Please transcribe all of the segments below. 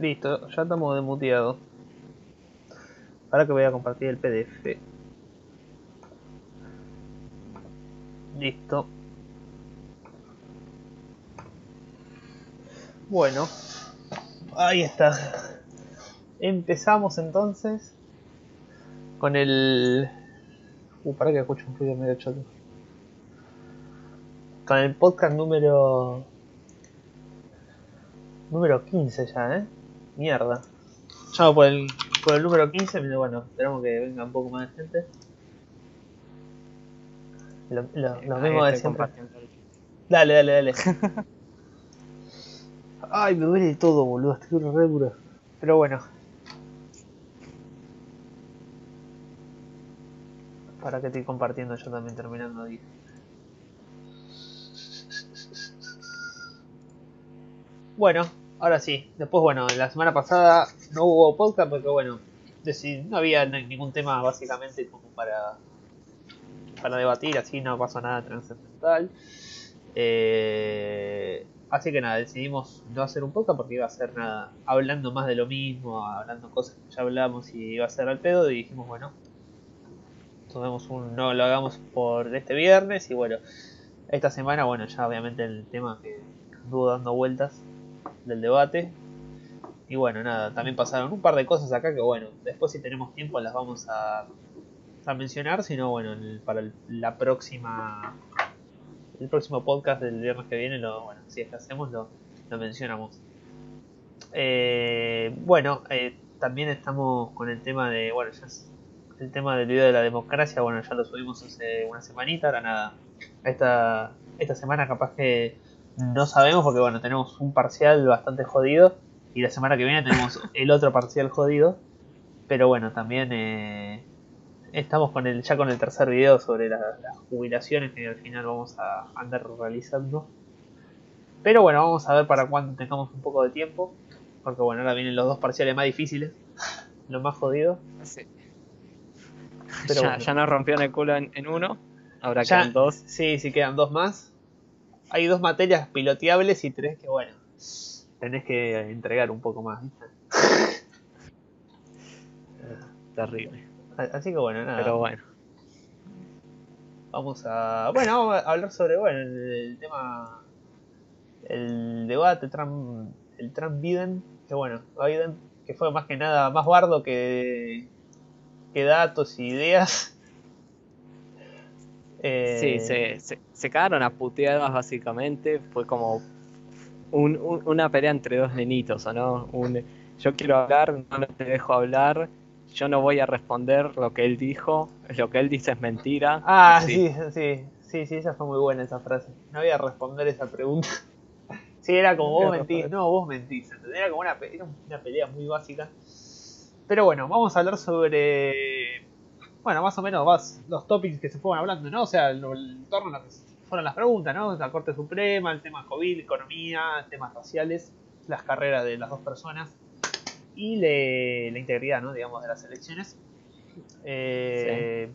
Listo, ya estamos desmuteados. Ahora que voy a compartir el PDF. Listo. Bueno, ahí está. Empezamos entonces con el. Uh, para que escucho un ruido medio choto. Con el podcast número. Número 15 ya, ¿eh? Mierda. Ya por el, por el número 15, pero bueno, esperamos que venga un poco más de gente. Lo, lo, lo mismo de siempre. Dale, dale, dale. Ay, me duele todo, boludo. Estoy re duro. Pero bueno. Para que estoy compartiendo yo también terminando ahí. Bueno, ahora sí. Después, bueno, la semana pasada no hubo podcast porque, bueno, no había ningún tema básicamente como para, para debatir, así no pasó nada trascendental. Eh, así que nada, decidimos no hacer un podcast porque iba a ser nada, hablando más de lo mismo, hablando cosas que ya hablamos y iba a ser al pedo. Y dijimos, bueno, tomemos un, no lo hagamos por este viernes. Y bueno, esta semana, bueno, ya obviamente el tema que anduvo dando vueltas del debate. Y bueno, nada, también pasaron un par de cosas acá que bueno, después si tenemos tiempo las vamos a, a mencionar, sino bueno, para la próxima el próximo podcast del viernes que viene, lo, bueno, si es que hacemos, lo, lo mencionamos. Eh, bueno, eh, también estamos con el tema de, bueno, ya es el tema del video de la democracia, bueno, ya lo subimos hace una semanita, ahora nada, esta, esta semana capaz que no sabemos porque, bueno, tenemos un parcial bastante jodido y la semana que viene tenemos el otro parcial jodido, pero bueno, también... Eh, estamos con el ya con el tercer video sobre las jubilaciones que al final vamos a andar realizando. Pero bueno, vamos a ver para cuando tengamos un poco de tiempo. Porque bueno, ahora vienen los dos parciales más difíciles. Los más jodidos. Sí. ya, ya, nos rompieron el culo en, uno. Ahora quedan dos. Sí, sí, quedan dos más. Hay dos materias piloteables y tres que bueno. Tenés que entregar un poco más, ¿viste? Terrible. Así que bueno, nada. Pero bueno. Vamos a. Bueno, vamos a hablar sobre bueno, el, tema. El debate Trump. El Trump Biden. Que bueno, Biden, que fue más que nada más bardo que. que datos y ideas. Sí, eh, se, se, cagaron a puteadas básicamente. Fue como una pelea entre dos nenitos, ¿o no? Un, yo quiero hablar, no te dejo hablar yo no voy a responder lo que él dijo, lo que él dice es mentira. Ah, sí, sí, sí, sí, esa fue muy buena esa frase. No voy a responder esa pregunta. sí, era como vos mentís, no, vos mentís. Era como una, una pelea muy básica. Pero bueno, vamos a hablar sobre, bueno, más o menos los topics que se fueron hablando, ¿no? O sea, el, el torno a lo que fueron las preguntas, ¿no? La Corte Suprema, el tema COVID, economía, temas raciales, las carreras de las dos personas y la integridad, ¿no? digamos, de las elecciones. Eh,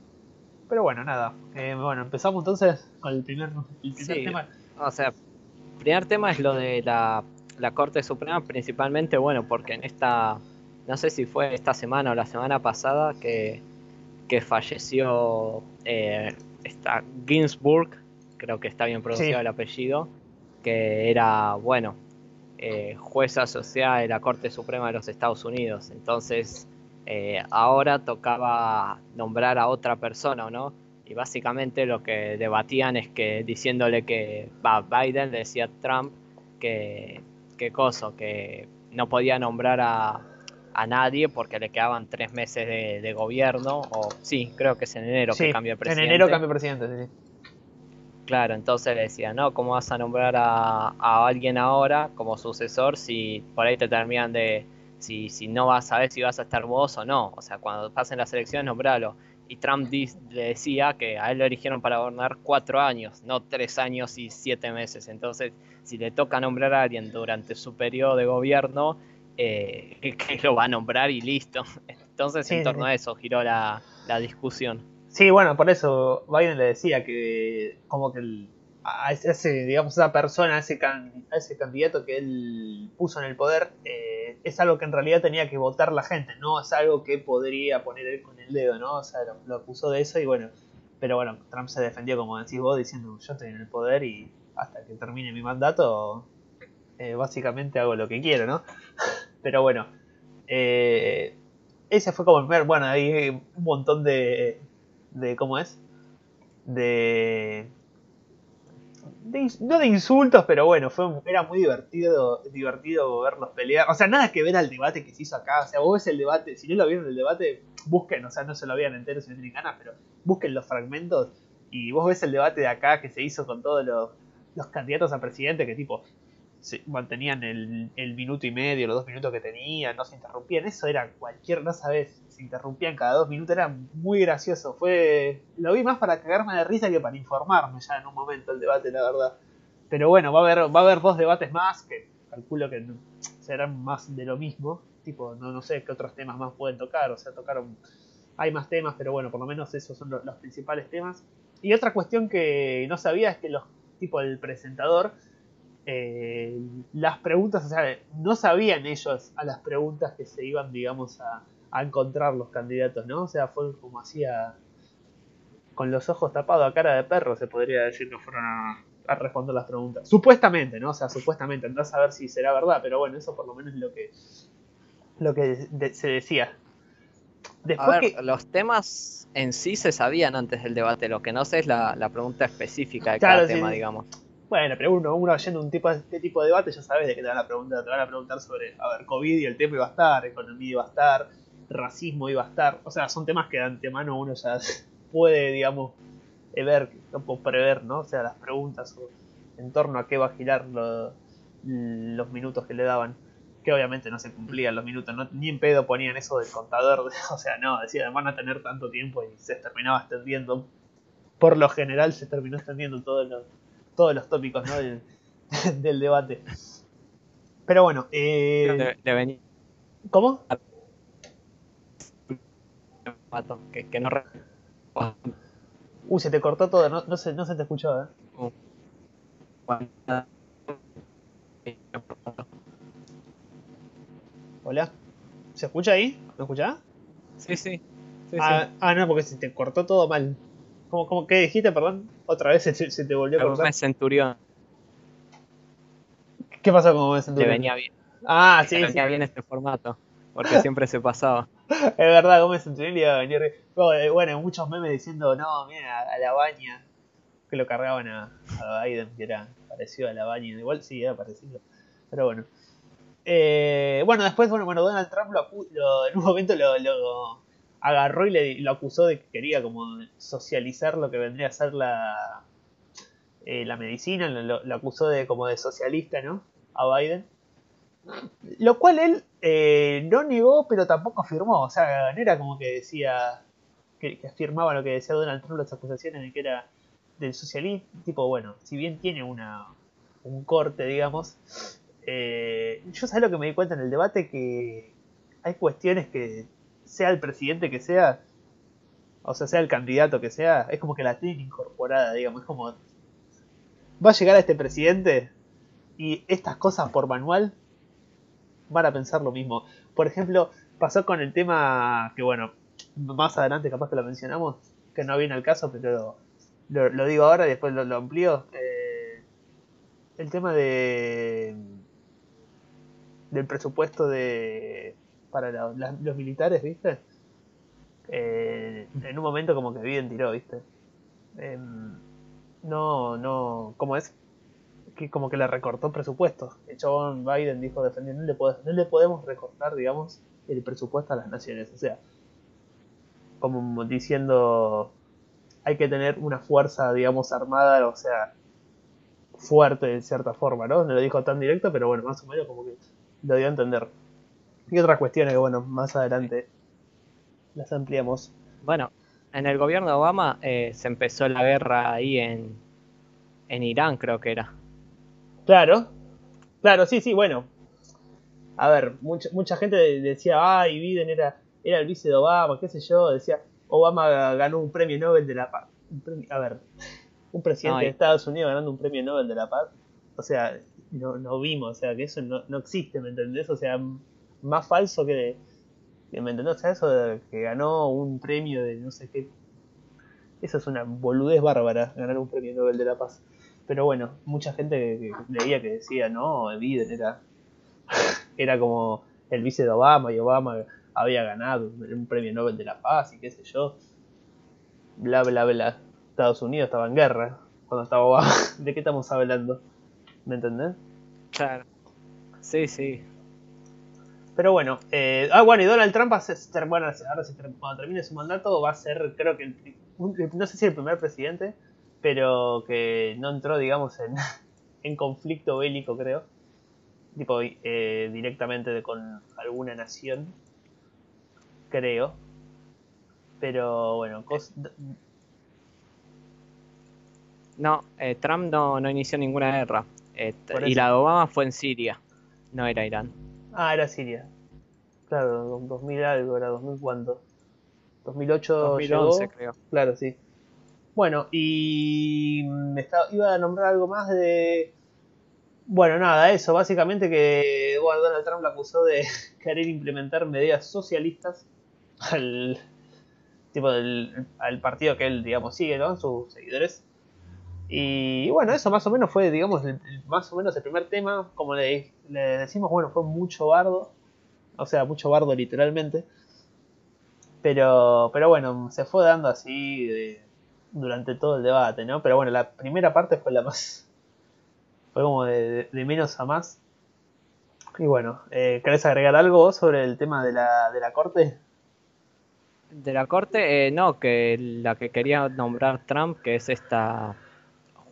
pero bueno, nada. Eh, bueno, empezamos entonces con el primer, tema. O sea, el primer tema es lo de la, la Corte Suprema, principalmente, bueno, porque en esta, no sé si fue esta semana o la semana pasada que, que falleció eh, esta Ginsburg, creo que está bien pronunciado el apellido, que era, bueno, eh, jueza asociada de la Corte Suprema de los Estados Unidos. Entonces, eh, ahora tocaba nombrar a otra persona, ¿no? Y básicamente lo que debatían es que diciéndole que Biden le decía a Trump que, que coso, que no podía nombrar a, a nadie porque le quedaban tres meses de, gobierno, o sí, creo que es en enero que cambia presidente. En enero cambia presidente, sí. Claro, entonces le decía, no, ¿cómo vas a nombrar a, alguien ahora como sucesor si por ahí te terminan de, si, si no vas a ver si vas a estar vos o no? O sea, cuando pasen las elecciones, nombralo. Y Trump le decía que a él lo eligieron para gobernar cuatro años, no tres años y siete meses. Entonces, si le toca nombrar a alguien durante su periodo de gobierno, eh, que, lo va a nombrar y listo. Entonces, en torno a eso giró la discusión. Sí, bueno, por eso Biden le decía que como que a ese, digamos, esa persona, a ese, a ese candidato que él puso en el poder, eh, es algo que en realidad tenía que votar la gente, no es algo que podría poner él con el dedo, ¿no? O sea, lo, acusó de eso y bueno, pero bueno, Trump se defendió, como decís vos, diciendo yo estoy en el poder y hasta que termine mi mandato, eh, básicamente hago lo que quiero, ¿no? Pero bueno, eh, ese fue como el primer, bueno, hay un montón de, de ¿cómo es? De no de insultos, pero bueno, fue, era muy divertido, divertido verlos pelear. O sea, nada que ver al debate que se hizo acá. O sea, vos ves el debate, si no lo vieron el debate, busquen, o sea, no se lo vean entero si no tienen ganas, pero busquen los fragmentos y vos ves el debate de acá que se hizo con todos los, los candidatos a presidente, que tipo, se mantenían el, minuto y medio, los dos minutos que tenían, no se interrumpían. Eso era cualquier, no sabes, se interrumpían cada dos minutos, era muy gracioso. Fue Lo vi más para cagarme de risa que para informarme ya en un momento el debate, la verdad. Pero bueno, va a haber, va a haber dos debates más que calculo que serán más de lo mismo. Tipo, no, no sé qué otros temas más pueden tocar, o sea, tocaron. Hay más temas, pero bueno, por lo menos esos son los, los principales temas. Y otra cuestión que no sabía es que los tipo el presentador eh, las preguntas, o sea, no sabían ellos a las preguntas que se iban, digamos, a, encontrar los candidatos, ¿no? O sea, fue como hacía con los ojos tapados a cara de perro, se podría decir que fueron a, responder las preguntas. Supuestamente, ¿no? O sea, supuestamente, andás a ver si será verdad, pero bueno, eso por lo menos es lo que, lo que se decía. Después a ver, los temas en sí se sabían antes del debate, lo que no sé es la, pregunta específica de cada tema, digamos. Bueno, pero uno, uno yendo un tipo, este tipo de debate ya sabes de qué te van a preguntar. Te van a preguntar sobre, a ver, COVID y el tema iba a estar, economía iba a estar, racismo iba a estar. O sea, son temas que de antemano uno ya puede, digamos, eh, ver, prever, ¿no? O sea, las preguntas o en torno a qué va a girar los minutos que le daban. Que obviamente no se cumplían los minutos, ni en pedo ponían eso del contador. O sea, no, decían, van a tener tanto tiempo y se terminaba extendiendo. Por lo general se terminó extendiendo todo lo todos los tópicos ¿no? del, debate. Pero bueno, eh... ¿Cómo? Que, que no... Uy, se te cortó todo, no, no, se, no se te escuchó, ¿eh? Hola, ¿se escucha ahí? ¿Me escuchás? Sí, sí. ah, ah, no, porque se te cortó todo mal. ¿Cómo, cómo qué dijiste, perdón? Otra vez se, te volvió a cortar. Centurión. ¿Qué pasó con Gómez Centurión? Le venía bien. Ah, sí. Le venía bien este formato. Porque siempre se pasaba. es verdad, Gómez Centurión iba a venir. Eh, bueno, muchos memes diciendo, no, mira, a, la baña. Que lo cargaban a, a Biden, que era parecido a la baña. Igual sí, era parecido. Pero bueno. Eh, bueno, después, bueno, bueno, Donald Trump lo, lo, en un momento lo, lo agarró y le, lo acusó de que quería como socializar lo que vendría a ser la, eh, la medicina, lo, acusó de como de socialista, ¿no? A Biden. Lo cual él eh, no negó, pero tampoco afirmó. O sea, no era como que decía, que, afirmaba lo que decía Donald Trump, las acusaciones de que era del socialismo. Tipo, bueno, si bien tiene una, un corte, digamos, eh, yo sé lo que me di cuenta en el debate que hay cuestiones que sea el presidente que sea, o sea, sea el candidato que sea, es como que la tienen incorporada, digamos, es como va a llegar a este presidente y estas cosas por manual van a pensar lo mismo. Por ejemplo, pasó con el tema que bueno, más adelante capaz que lo mencionamos, que no viene al caso, pero lo, digo ahora y después lo, amplío. Eh, el tema de del presupuesto de para los militares, ¿viste? Eh, en un momento como que Biden tiró, ¿viste? Em, no, no, ¿cómo es? Que como que le recortó presupuesto. El chabón Biden dijo defendiendo, no le, no le podemos recortar, digamos, el presupuesto a las naciones. O sea, como diciendo, hay que tener una fuerza, digamos, armada, o sea, fuerte de cierta forma, ¿no? No lo dijo tan directo, pero bueno, más o menos como que lo dio a entender. Y otras cuestiones que, bueno, más adelante las ampliamos. Bueno, en el gobierno de Obama eh, se empezó la guerra ahí en, en Irán, creo que era. Claro, claro, sí, sí, bueno. A ver, mucha, mucha gente decía, ay, Biden era, era el vice de Obama, qué sé yo, decía, Obama ganó un premio Nobel de la paz. A ver, un presidente de Estados Unidos ganando un premio Nobel de la Paz. O sea, no, no vimos, o sea, que eso no, no existe, ¿me entendés? O sea, más falso que, ¿me entendés? O eso de que ganó un premio de no sé qué. Eso es una boludez bárbara, ganar un premio Nobel de la Paz. Pero bueno, mucha gente que, leía que decía, no, Biden era, era como el vice de Obama y Obama había ganado un premio Nobel de la Paz y qué sé yo. Bla, bla, bla. Estados Unidos estaba en guerra cuando estaba Obama. ¿De qué estamos hablando? ¿Me entendés? Claro. Sí, sí. Pero bueno, eh, ah, bueno, y Donald Trump va a ser, bueno, ahora cuando termine su mandato va a ser, creo que, no sé si el primer presidente, pero que no entró, digamos, en, en conflicto bélico, creo, tipo eh, directamente con alguna nación, creo. Pero bueno, No, eh, Trump no, no inició ninguna guerra. y la de Obama fue en Siria, no era Irán. Ah, era Siria. Claro, 2000 algo, era 2000 cuánto. 2008 2011 creo. Claro, sí. Bueno, y me estaba, iba a nombrar algo más de... Bueno, nada, eso, básicamente que Donald Trump le acusó de querer implementar medidas socialistas al tipo del, al partido que él, digamos, sigue, ¿no? Sus seguidores. Y bueno, eso más o menos fue, digamos, más o menos el primer tema. Como le, decimos, bueno, fue mucho bardo. O sea, mucho bardo literalmente. Pero, pero bueno, se fue dando así durante todo el debate, ¿no? Pero bueno, la primera parte fue la más... Fue como de, menos a más. Y bueno, eh, ¿querés agregar algo sobre el tema de la, de la corte? De la corte, eh, no, que la que quería nombrar Trump, que es esta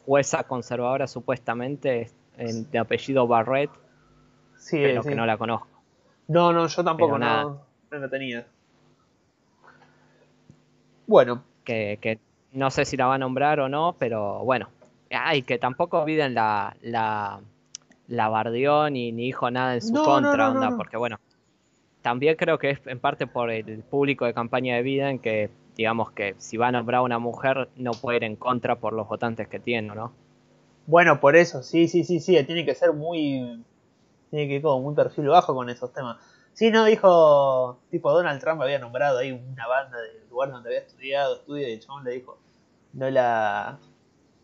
jueza conservadora supuestamente de apellido Barrett, sí, pero que no la conozco. No, no, yo tampoco no, no la tenía. Bueno. Que, que, no sé si la va a nombrar o no, pero bueno. Ay, que tampoco olviden la, la, la bardió ni, ni dijo nada en su contra, onda, porque bueno. También creo que es en parte por el público de campaña de Biden que digamos que si va a nombrar a una mujer no puede ir en contra por los votantes que tiene, ¿no? Bueno, por eso, sí, sí, sí, sí, tiene que ser muy, tiene que ir como muy perfil bajo con esos temas. Sí, no, dijo, tipo Donald Trump había nombrado ahí una banda del lugar donde había estudiado, estudio, y el chabón le dijo, no la,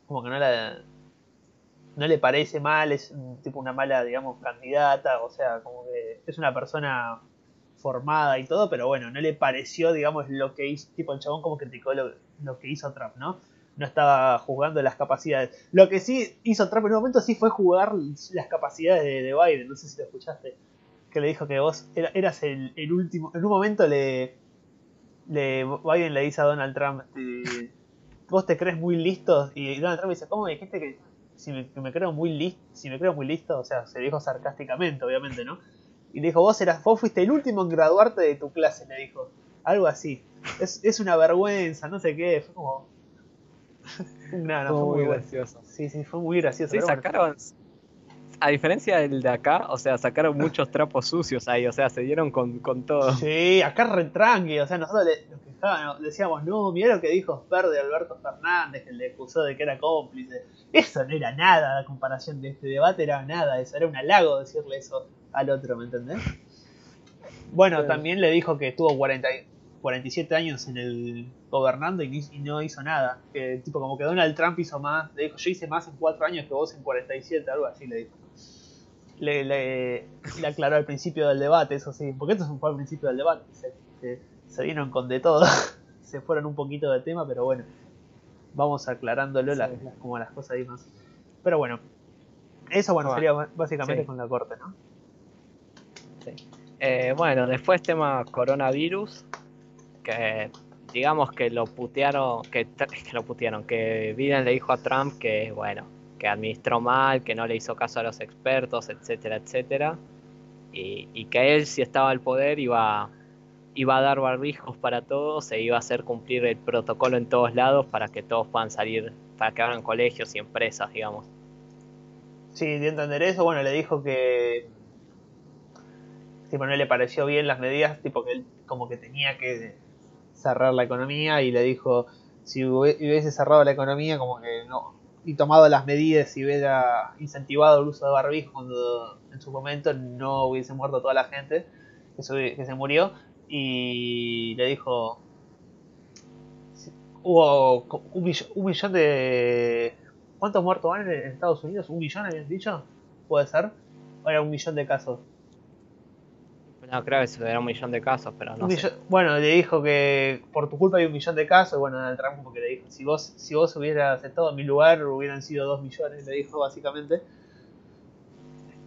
como que no la, no le parece mal, es tipo una mala, digamos, candidata, o sea, como que es una persona formada y todo, pero bueno, no le pareció, digamos, lo que hizo, tipo el chabón como criticó lo, lo que hizo Trump, ¿no? No estaba jugando las capacidades. Lo que sí hizo Trump en un momento sí fue jugar las capacidades de, Biden, no sé si lo escuchaste, que le dijo que vos eras el, último, en un momento le, Biden le dice a Donald Trump, vos te crees muy listo, y Donald Trump dice, ¿cómo me dijiste que si me, me creo muy listo, si me creo muy listo, o sea, se dijo sarcásticamente, obviamente, ¿no? Y le dijo, vos, eras, vos fuiste el último en graduarte de tu clase, le dijo. Algo así. Es, es una vergüenza, no sé qué. Fue como... no, fue muy, gracioso. Sí, sí, fue muy gracioso. Sí, sacaron... A diferencia del de acá, o sea, sacaron muchos trapos sucios ahí, o sea, se dieron con, con todo. Sí, acá retranque, o sea, nosotros le, decíamos, no, mira lo que dijo Fer de Alberto Fernández, que le acusó de que era cómplice. Eso no era nada, la comparación de este debate era nada, eso era un halago decirle eso al otro, ¿me entendés? Bueno, también le dijo que estuvo 40, 47 años en el gobernando y, no hizo nada. Que tipo como que Donald Trump hizo más, le dijo yo hice más en 4 años que vos en 47, algo así le dijo. Le, le, aclaró al principio del debate, eso sí, porque esto fue al principio del debate, se, se, vieron con de todo, se fueron un poquito del tema, pero bueno, vamos aclarándolo las, como las cosas ahí más. Pero bueno, eso bueno, sería básicamente con la corte, ¿no? Eh, bueno, después tema coronavirus, que digamos que lo putearon, que, lo putearon, que Biden le dijo a Trump que, bueno, que administró mal, que no le hizo caso a los expertos, etcétera, etcétera, y, que él, si estaba al poder, iba, iba a dar barbijos para todos e iba a hacer cumplir el protocolo en todos lados para que todos puedan salir, para que abran colegios y empresas, digamos. Sí, de entender eso, bueno, le dijo que tipo, no le pareció bien las medidas, tipo que él como que tenía que cerrar la economía y le dijo, si hubiese cerrado la economía, como que no, y tomado las medidas y hubiera incentivado el uso de barbijo cuando en su momento no hubiese muerto toda la gente que se, que se murió y le dijo hubo un, millón, de ¿cuántos muertos van en Estados Unidos? ¿un millón habían dicho? ¿puede ser? ¿o era un millón de casos? No, creo que era un millón de casos, pero no sé. Bueno, le dijo que por tu culpa hay un millón de casos. Bueno, Donald Trump como que le dijo, si vos, si vos hubieras estado en mi lugar, hubieran sido dos millones, le dijo básicamente.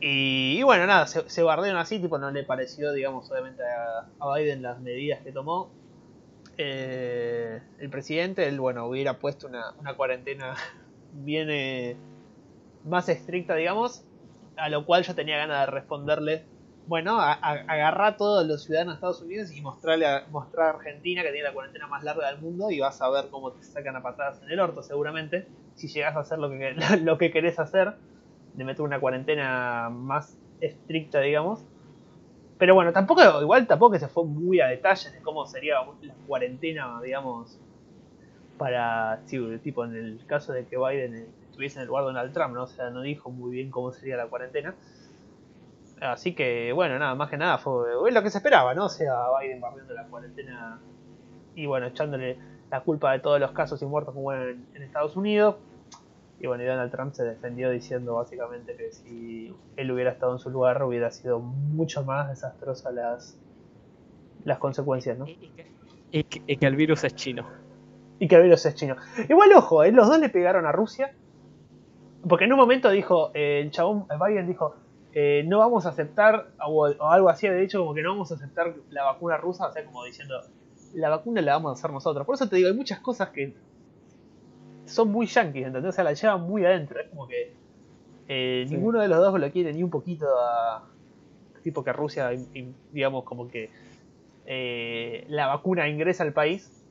Y, bueno, nada, se, se bardearon así, tipo, no le pareció, digamos, obviamente a, Biden las medidas que tomó. Eh, el presidente, él, bueno, hubiera puesto una, una cuarentena bien eh, más estricta, digamos, a lo cual yo tenía ganas de responderle bueno, agarra a todos los ciudadanos de Estados Unidos y mostrarle a, mostrar a Argentina que tiene la cuarentena más larga del mundo y vas a ver cómo te sacan a patadas en el orto seguramente, si llegas a hacer lo que, lo que querés hacer, de meter una cuarentena más estricta, digamos. Pero bueno, tampoco, igual tampoco se fue muy a detalles de cómo sería la cuarentena, digamos, para, tipo en el caso de que Biden estuviese en el lugar de Donald Trump, ¿no? O sea, no dijo muy bien cómo sería la cuarentena. Así que, bueno, nada, más que nada fue lo que se esperaba, ¿no? O sea, Biden barriendo la cuarentena y, bueno, echándole la culpa de todos los casos y muertos como en, en Estados Unidos. Y bueno, y Donald Trump se defendió diciendo básicamente que si él hubiera estado en su lugar hubiera sido mucho más desastrosa las, las consecuencias, ¿no? Y que, el virus es chino. Y que el virus es chino. Igual, ojo, ¿eh? los dos le pegaron a Rusia. Porque en un momento dijo, eh, el chabón, Biden dijo, eh, no vamos a aceptar, o, algo así, de hecho, como que no vamos a aceptar la vacuna rusa, o sea, como diciendo, la vacuna la vamos a hacer nosotros. Por eso te digo, hay muchas cosas que son muy yankees, ¿entendés? O sea, la llevan muy adentro, es como que eh, ninguno de los dos lo quiere ni un poquito a... Tipo que Rusia, digamos, como que eh, la vacuna ingresa al país.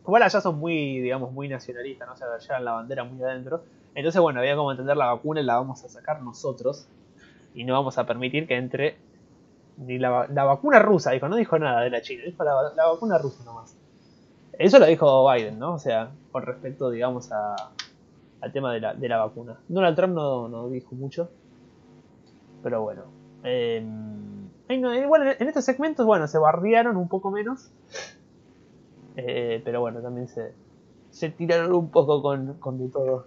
Igual allá son muy, digamos, muy nacionalistas, ¿no? O sea, llevan la bandera muy adentro. Entonces, bueno, había como entender la vacuna y la vamos a sacar nosotros y no vamos a permitir que entre ni la, vacuna rusa, dijo, no dijo nada de la China, dijo la, vacuna rusa nomás. Eso lo dijo Biden, ¿no? O sea, con respecto, digamos, a, al tema de la, de la vacuna. Donald Trump no, no dijo mucho, pero bueno. Eh, igual en estos segmentos, bueno, se bardearon un poco menos, eh, pero bueno, también se, se tiraron un poco con, con de todo.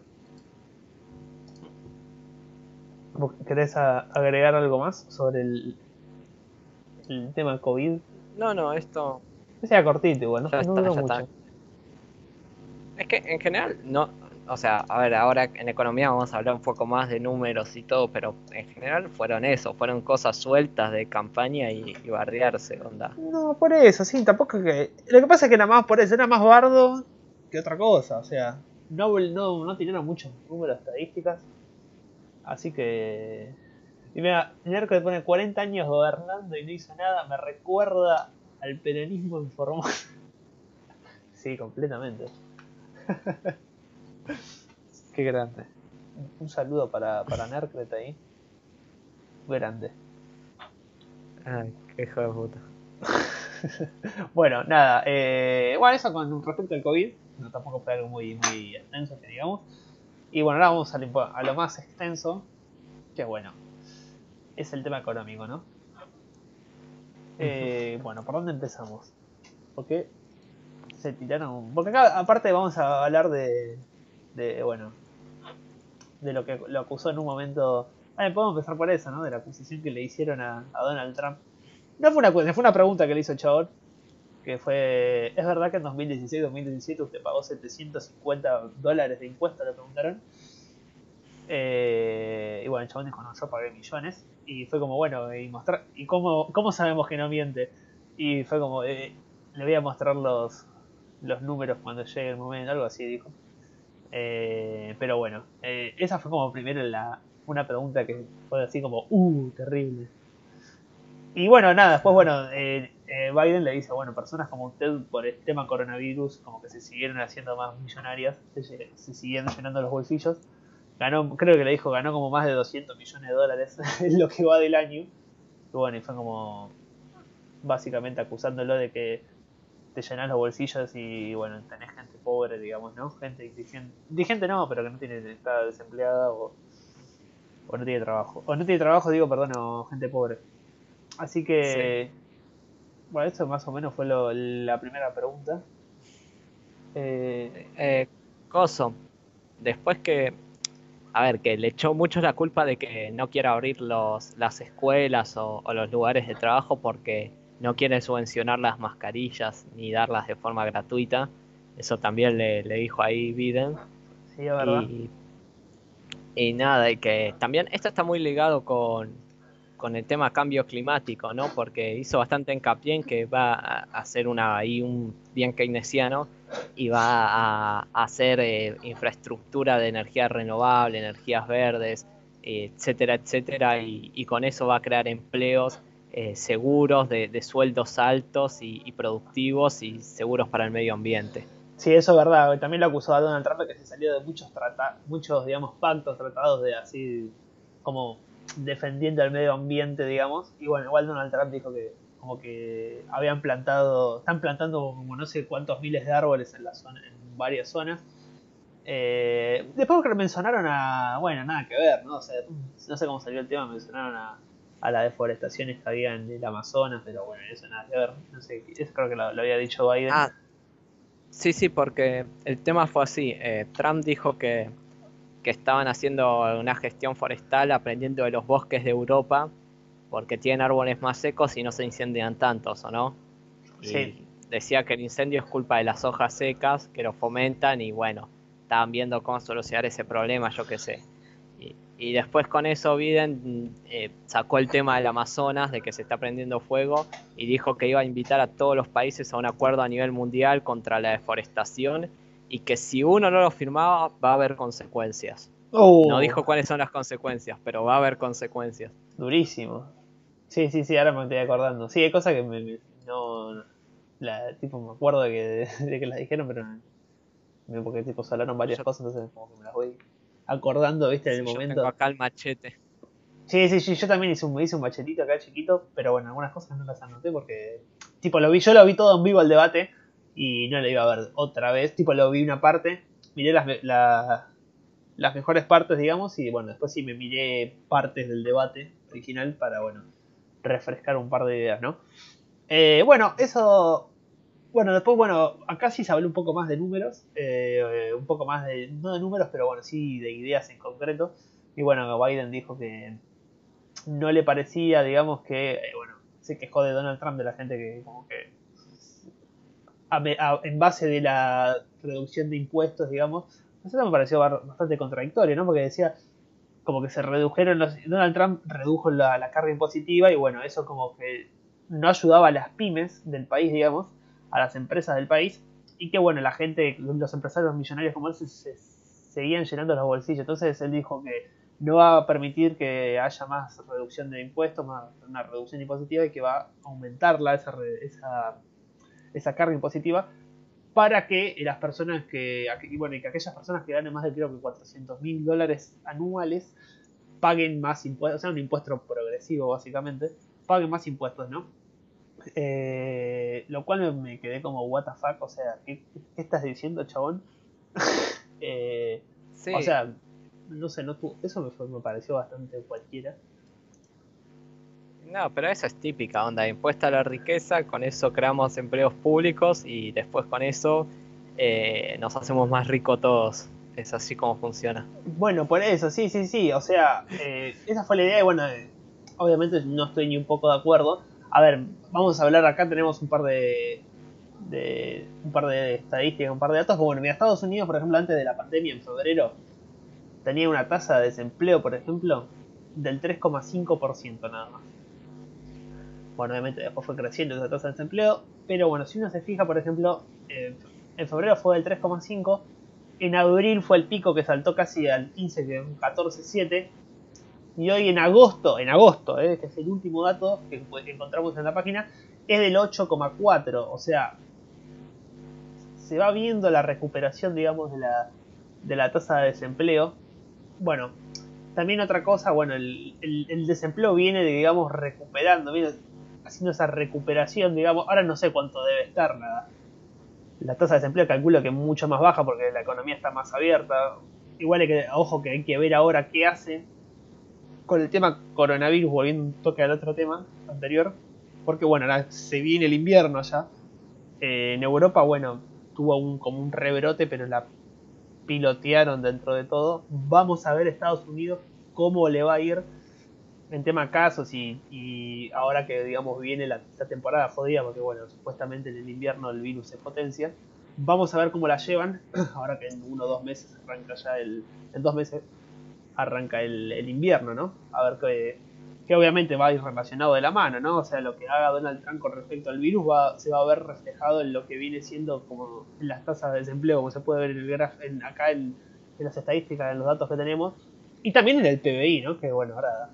¿Querés agregar algo más sobre el, el tema COVID? No, no, esto. Sea cortito, igual, no, no mucho. Es que en general, no. O sea, a ver, ahora en economía vamos a hablar un poco más de números y todo, pero en general fueron eso, fueron cosas sueltas de campaña y, bardearse, onda. No, por eso, sí, tampoco que. Lo que pasa es que nada más por eso, era más bardo que otra cosa, o sea, no, no, no tiraron muchos números estadísticas Así que. Y mira, Nerco le pone 40 años gobernando y no hizo nada, me recuerda al peronismo informal. sí, completamente. Qué grande. Un saludo para, para Nercret ahí. Grande. Ay, qué hijo de puta. bueno, nada. Eh, bueno, eso con respecto al COVID. No, tampoco fue algo muy, muy extenso, que digamos. Y bueno, ahora vamos a, lo más extenso, que bueno, es el tema económico, ¿no? Eh, bueno, ¿por dónde empezamos? Porque se tiraron... Porque acá aparte vamos a hablar de, de bueno, de lo que lo acusó en un momento... Ah, podemos empezar por eso, ¿no? De la acusación que le hicieron a, Donald Trump. No fue una fue una pregunta que le hizo el chabón que fue, ¿es verdad que en 2016-2017 usted pagó 750 dólares de impuestos? Le preguntaron. Eh, y bueno, el chabón dijo, no, yo pagué millones. Y fue como, bueno, y mostrar, ¿y cómo, cómo sabemos que no miente? Y fue como, eh, le voy a mostrar los, los números cuando llegue el momento, algo así dijo. Eh, pero bueno, esa fue como primero la, una pregunta que fue así como, uh, terrible. Y bueno, nada, después, bueno, eh, eh, Biden le dice, bueno, personas como usted por el tema coronavirus, como que se siguieron haciendo más millonarias, se, se siguieron llenando los bolsillos. Ganó, creo que le dijo, ganó como más de 200 millones de dólares en lo que va del año. Y bueno, y fue como básicamente acusándolo de que te llenas los bolsillos y bueno, tenés gente pobre, digamos, ¿no? Gente indigente, no, pero que no tiene, está desempleada o, o no tiene trabajo. O no tiene trabajo, digo, perdón, o gente pobre. Así que, bueno, eso más o menos fue lo, la primera pregunta. Eh, eh, Coso, después que, a ver, que le echó mucho la culpa de que no quiera abrir los, las escuelas o, los lugares de trabajo porque no quiere subvencionar las mascarillas ni darlas de forma gratuita. Eso también le, dijo ahí Biden. Sí, es verdad. Y, y nada, y que también esto está muy ligado con, con el tema cambio climático, ¿no? Porque hizo bastante hincapié en que va a hacer una, ahí un bien keynesiano y va a, hacer eh, infraestructura de energía renovable, energías verdes, etcétera, etcétera, y, con eso va a crear empleos eh, seguros, de, sueldos altos y, productivos y seguros para el medio ambiente. Sí, eso es verdad. También lo acusó a Donald Trump de que se salió de muchos trata muchos, digamos, pactos, tratados de así como defendiendo el medio ambiente, digamos. Y bueno, igual Donald Trump dijo que como que habían plantado, están plantando como no sé cuántos miles de árboles en la zona, en varias zonas. Eh, después que mencionaron a, bueno, nada que ver, ¿no? O no sé cómo salió el tema, mencionaron a, a las deforestaciones que había en el Amazonas, pero bueno, eso nada que ver. No sé, eso creo que lo, había dicho Biden. Ah, sí, sí, porque el tema fue así. Eh, Trump dijo que que estaban haciendo una gestión forestal aprendiendo de los bosques de Europa porque tienen árboles más secos y no se incendian tantos, ¿o no? Y decía que el incendio es culpa de las hojas secas que lo fomentan y bueno, estaban viendo cómo solucionar ese problema, yo qué sé. Y, después con eso Biden eh, sacó el tema del Amazonas, de que se está prendiendo fuego, y dijo que iba a invitar a todos los países a un acuerdo a nivel mundial contra la deforestación y que si uno no lo firmaba va a haber consecuencias. Oh. No dijo cuáles son las consecuencias, pero va a haber consecuencias. Durísimo. Sí, sí, sí, ahora me estoy acordando. Sí, hay cosas que me, no, la, tipo me acuerdo de que, de que las dijeron, pero me, porque tipo hablaron varias cosas, entonces como que me las voy acordando, viste, en el momento. Tengo acá el machete. Sí, sí, sí, yo también hice un, hice un machetito acá chiquito, pero bueno, algunas cosas no las anoté porque, tipo, lo vi, yo lo vi todo en vivo el debate, y no la iba a ver otra vez. Tipo, lo vi una parte, miré las, las mejores partes, digamos, y bueno, después sí me miré partes del debate original para, bueno, refrescar un par de ideas, ¿no? Eh, bueno, eso. Bueno, después, bueno, acá sí se habló un poco más de números, eh, un poco más de, no de números, pero bueno, sí de ideas en concreto. Y bueno, Biden dijo que no le parecía, digamos, que, eh, bueno, se quejó de Donald Trump, de la gente que como que en base de la reducción de impuestos, digamos, eso me pareció bastante contradictorio, ¿no? Porque decía como que se redujeron los... Donald Trump redujo la, carga impositiva y bueno, eso como que no ayudaba a las pymes del país, digamos, a las empresas del país y que bueno, la gente, los empresarios millonarios como él se, seguían llenando los bolsillos. Entonces él dijo que no va a permitir que haya más reducción de impuestos, más una reducción impositiva y que va a aumentarla esa, esa esa carga impositiva para que las personas que, bueno, que aquellas personas que ganen más de creo que 400 mil dólares anuales paguen más impuestos, o sea, un impuesto progresivo básicamente, paguen más impuestos, ¿no? Eh, lo cual me quedé como, what the fuck, o sea, ¿qué, estás diciendo, chabón? Eh, o sea, no sé, no, eso me, me pareció bastante cualquiera. No, pero eso es típica, onda, impuesta a la riqueza, con eso creamos empleos públicos y después con eso eh, nos hacemos más ricos todos. Es así como funciona. Bueno, por eso, sí, sí, sí. O sea, eh, esa fue la idea y bueno, eh, obviamente no estoy ni un poco de acuerdo. A ver, vamos a hablar acá, tenemos un par de, de un par de estadísticas, un par de datos. Bueno, mira, Estados Unidos, por ejemplo, antes de la pandemia, en febrero, tenía una tasa de desempleo, por ejemplo, del 3,5% nada más. Bueno, obviamente después fue creciendo esa tasa de desempleo, pero bueno, si uno se fija, por ejemplo, en febrero fue del 3,5, en abril fue el pico que saltó casi al 15, que 14,7, y hoy en agosto, en agosto, eh, que es el último dato que encontramos en la página, es del 8,4, o sea, se va viendo la recuperación, digamos, de la, de la tasa de desempleo. Bueno, también otra cosa, bueno, el, el desempleo viene, digamos, recuperando, haciendo esa recuperación, digamos. Ahora no sé cuánto debe estar, nada. La tasa de desempleo calculo que mucho más baja porque la economía está más abierta. Igual hay que, ojo que hay que ver ahora qué hace con el tema coronavirus, volviendo un toque al otro tema anterior. Porque bueno, ahora se viene el invierno ya. Eh, en Europa, bueno, tuvo un, como un rebrote, pero la pilotearon dentro de todo. Vamos a ver Estados Unidos cómo le va a ir en tema casos y, ahora que digamos viene la, temporada jodida, porque bueno, supuestamente en el invierno el virus se potencia. Vamos a ver cómo la llevan, ahora que en uno o dos meses arranca ya el... En dos meses arranca el, invierno, ¿no? A ver qué, que obviamente va ir relacionado de la mano, ¿no? O sea, lo que haga Donald Trump con respecto al virus va, se va a ver reflejado en lo que viene siendo como en las tasas de desempleo, como se puede ver en el graf, en, acá en, las estadísticas, en los datos que tenemos, y también en el PBI, ¿no? Que bueno, ahora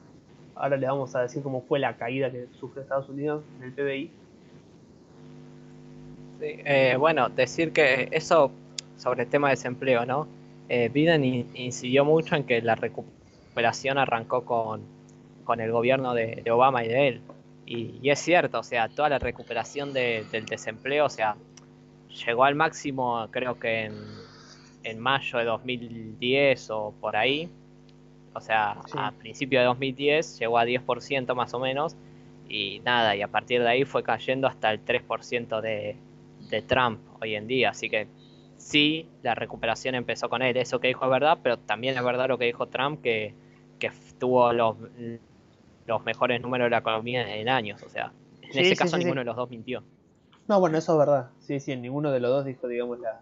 Ahora les vamos a decir cómo fue la caída que sufrió Estados Unidos en el PBI. Sí, eh, bueno, decir que eso sobre el tema de desempleo, ¿no? Eh, Biden incidió mucho en que la recuperación arrancó con, con el gobierno de, Obama y de él. Y, es cierto, o sea, toda la recuperación del desempleo, o sea, llegó al máximo creo que en, en mayo de 2010 o por ahí, o sea, a principio de 2010 llegó a 10% más o menos. Y nada, y a partir de ahí fue cayendo hasta el 3% de, de Trump hoy en día. Así que sí, la recuperación empezó con él. Eso que dijo es verdad, pero también es verdad lo que dijo Trump, que, que tuvo los, los mejores números de la economía en años. O sea, en ese caso ninguno de los dos mintió. No, bueno, eso es verdad. Sí, sí, ninguno de los dos dijo, digamos, la,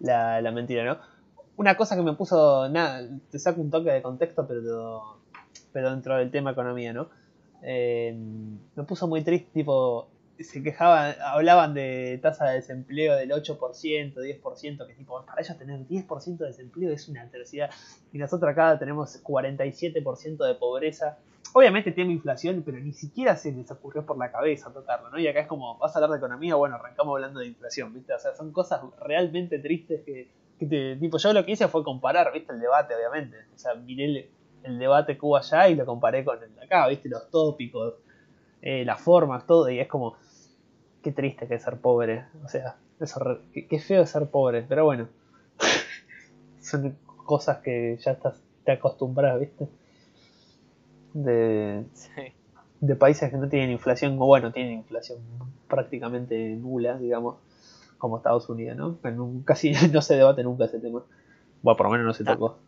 la, la mentira, ¿no? Una cosa que me puso, nada, te saco un toque de contexto, pero, pero dentro del tema economía, ¿no? Eh, me puso muy triste, tipo, se quejaban, hablaban de tasa de desempleo del 8%, 10%, que tipo, para ellos tener 10% de desempleo es una adversidad. Y nosotros acá tenemos 47% de pobreza. Obviamente tiene inflación, pero ni siquiera se les ocurrió por la cabeza tocarlo, ¿no? Y acá es como, vas a hablar de economía, bueno, arrancamos hablando de inflación, ¿viste? O sea, son cosas realmente tristes que tipo, yo lo que hice fue comparar, viste, el debate, obviamente. O sea, miré el, debate que hubo allá y lo comparé con el de acá, viste, los tópicos, eh, las formas, todo, y es como, qué triste que es ser pobre. O sea, eso, qué, feo es ser pobre, pero bueno. Son cosas que ya estás, te acostumbras, viste. De, de países que no tienen inflación, o bueno, tienen inflación prácticamente nula, digamos como Estados Unidos, ¿no? casi no se debate nunca ese tema. Bueno, por lo menos no se tocó.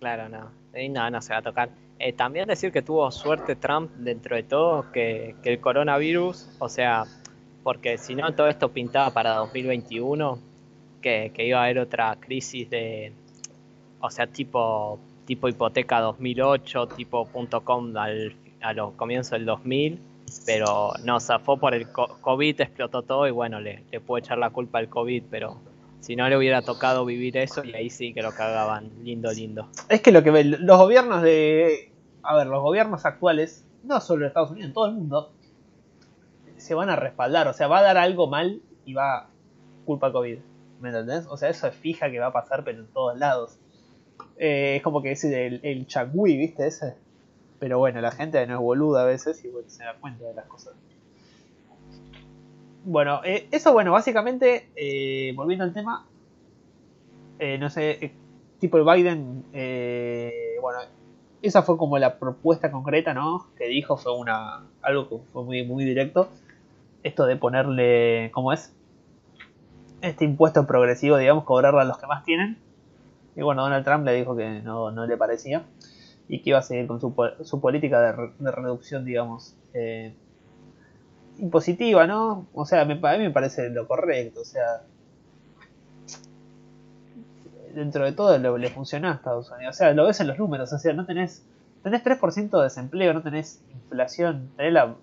Claro, no. No, no se va a tocar. Eh, también decir que tuvo suerte Trump dentro de todo, que, el coronavirus, o sea, porque si no todo esto pintaba para 2021, que, que iba a haber otra crisis de, o sea, tipo, tipo hipoteca 2008, tipo .com al, a los comienzos del 2000 pero no, zafó por el COVID, explotó todo y bueno, le, le puedo echar la culpa al COVID, pero si no le hubiera tocado vivir eso y ahí sí que lo cagaban, lindo, lindo. Es que lo que los gobiernos de, a ver, los gobiernos actuales, no solo en Estados Unidos, en todo el mundo, se van a respaldar, o sea, va a dar algo mal y va culpa COVID, ¿me entendés? O sea, eso es fija que va a pasar, pero en todos lados. Eh, es como que ese el, el chagüí, ¿viste? Ese pero bueno, la gente no es boluda a veces y se da cuenta de las cosas. Bueno, eh, eso bueno, básicamente, eh, volviendo al tema, eh, no sé, tipo el Biden, bueno, esa fue como la propuesta concreta, ¿no? Que dijo, fue una algo que fue muy, muy directo. Esto de ponerle, ¿cómo es? Este impuesto progresivo, digamos, cobrarle a los que más tienen. Y bueno, Donald Trump le dijo que no, no le parecía y que iba a seguir con su, su política de, reducción, digamos, eh, impositiva, ¿no? O sea, me, a mí me parece lo correcto, o sea, dentro de todo le, le funciona a Estados Unidos, o sea, lo ves en los números, o sea, no tenés, tenés 3% de desempleo, no tenés inflación, tenés la...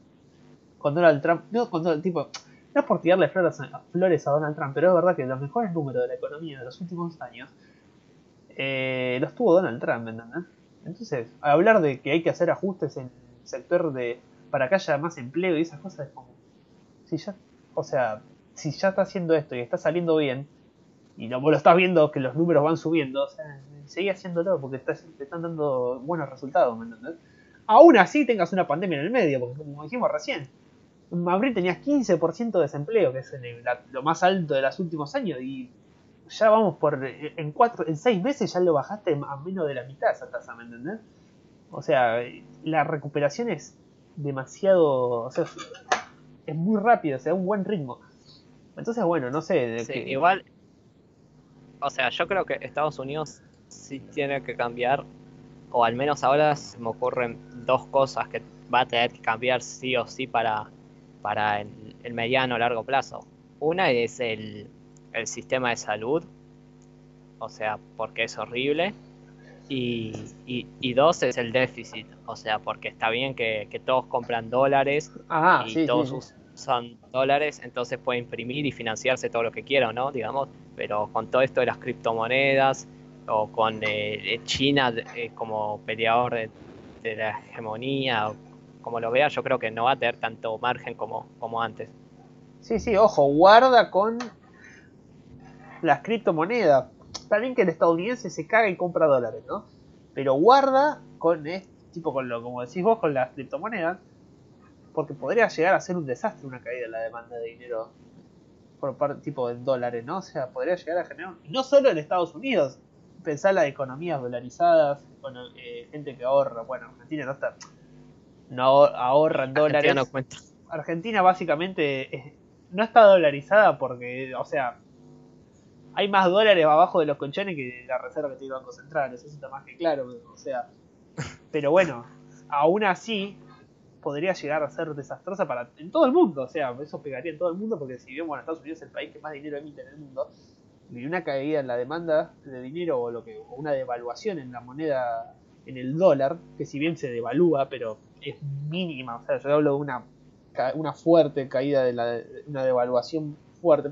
Con Donald Trump, no con Donald, tipo, no es por tirarle flores a, flores a Donald Trump, pero es verdad que los mejores números de la economía de los últimos años eh, los tuvo Donald Trump, ¿entendés? Entonces, hablar de que hay que hacer ajustes en el sector de para que haya más empleo y esas cosas es como si ya, o sea, si ya está haciendo esto y está saliendo bien y lo, lo estás viendo que los números van subiendo, o sea, seguí haciéndolo porque te están dando buenos resultados, ¿me? Aún así tengas una pandemia en el medio, porque como dijimos recién, En abril tenías 15% de desempleo, que es lo más alto de los últimos años, y ya vamos por. En cuatro, en seis meses ya lo bajaste a menos de la mitad esa tasa, ¿me entendés? O sea, la recuperación es demasiado. O sea, es muy rápido, o sea, un buen ritmo. Entonces, bueno, no sé. Sí, Igual, o sea, yo creo que Estados Unidos sí tiene que cambiar, o al menos ahora se me ocurren dos cosas que va a tener que cambiar sí o sí para, para el, el mediano o largo plazo. Una es el, el sistema de salud, o sea, porque es horrible. Y, y, dos es el déficit, o sea, porque está bien que, todos compran dólares y todos usan dólares, entonces puede imprimir y financiarse todo lo que quiera, ¿no? Digamos, pero con todo esto de las criptomonedas o con eh, China eh, como peleador de, de, la hegemonía, como lo vea, yo creo que no va a tener tanto margen como, como antes. Sí, sí, ojo, guarda con las criptomonedas. Está bien que el estadounidense se caga y compra dólares, ¿no? Pero guarda con, este tipo con lo, como decís vos, con las criptomonedas, porque podría llegar a ser un desastre una caída en la demanda de dinero por parte tipo de dólares, ¿no? O sea, podría llegar a generar, no solo en Estados Unidos, pensar las economías dolarizadas, bueno, eh, gente que ahorra, bueno, Argentina no está, no ahorra en dólares. cuenta. Argentina básicamente no está dolarizada porque, o sea, hay más dólares abajo de los colchones que la reserva que tiene Banco Central, eso está más que claro, o sea, pero bueno, aún así podría llegar a ser desastrosa para en todo el mundo, o sea, eso pegaría en todo el mundo porque si bien bueno, Estados Unidos es el país que más dinero emite en el mundo, y una caída en la demanda de dinero o lo que o una devaluación en la moneda en el dólar, que si bien se devalúa, pero es mínima, o sea, yo hablo de una una fuerte caída de la una devaluación fuerte,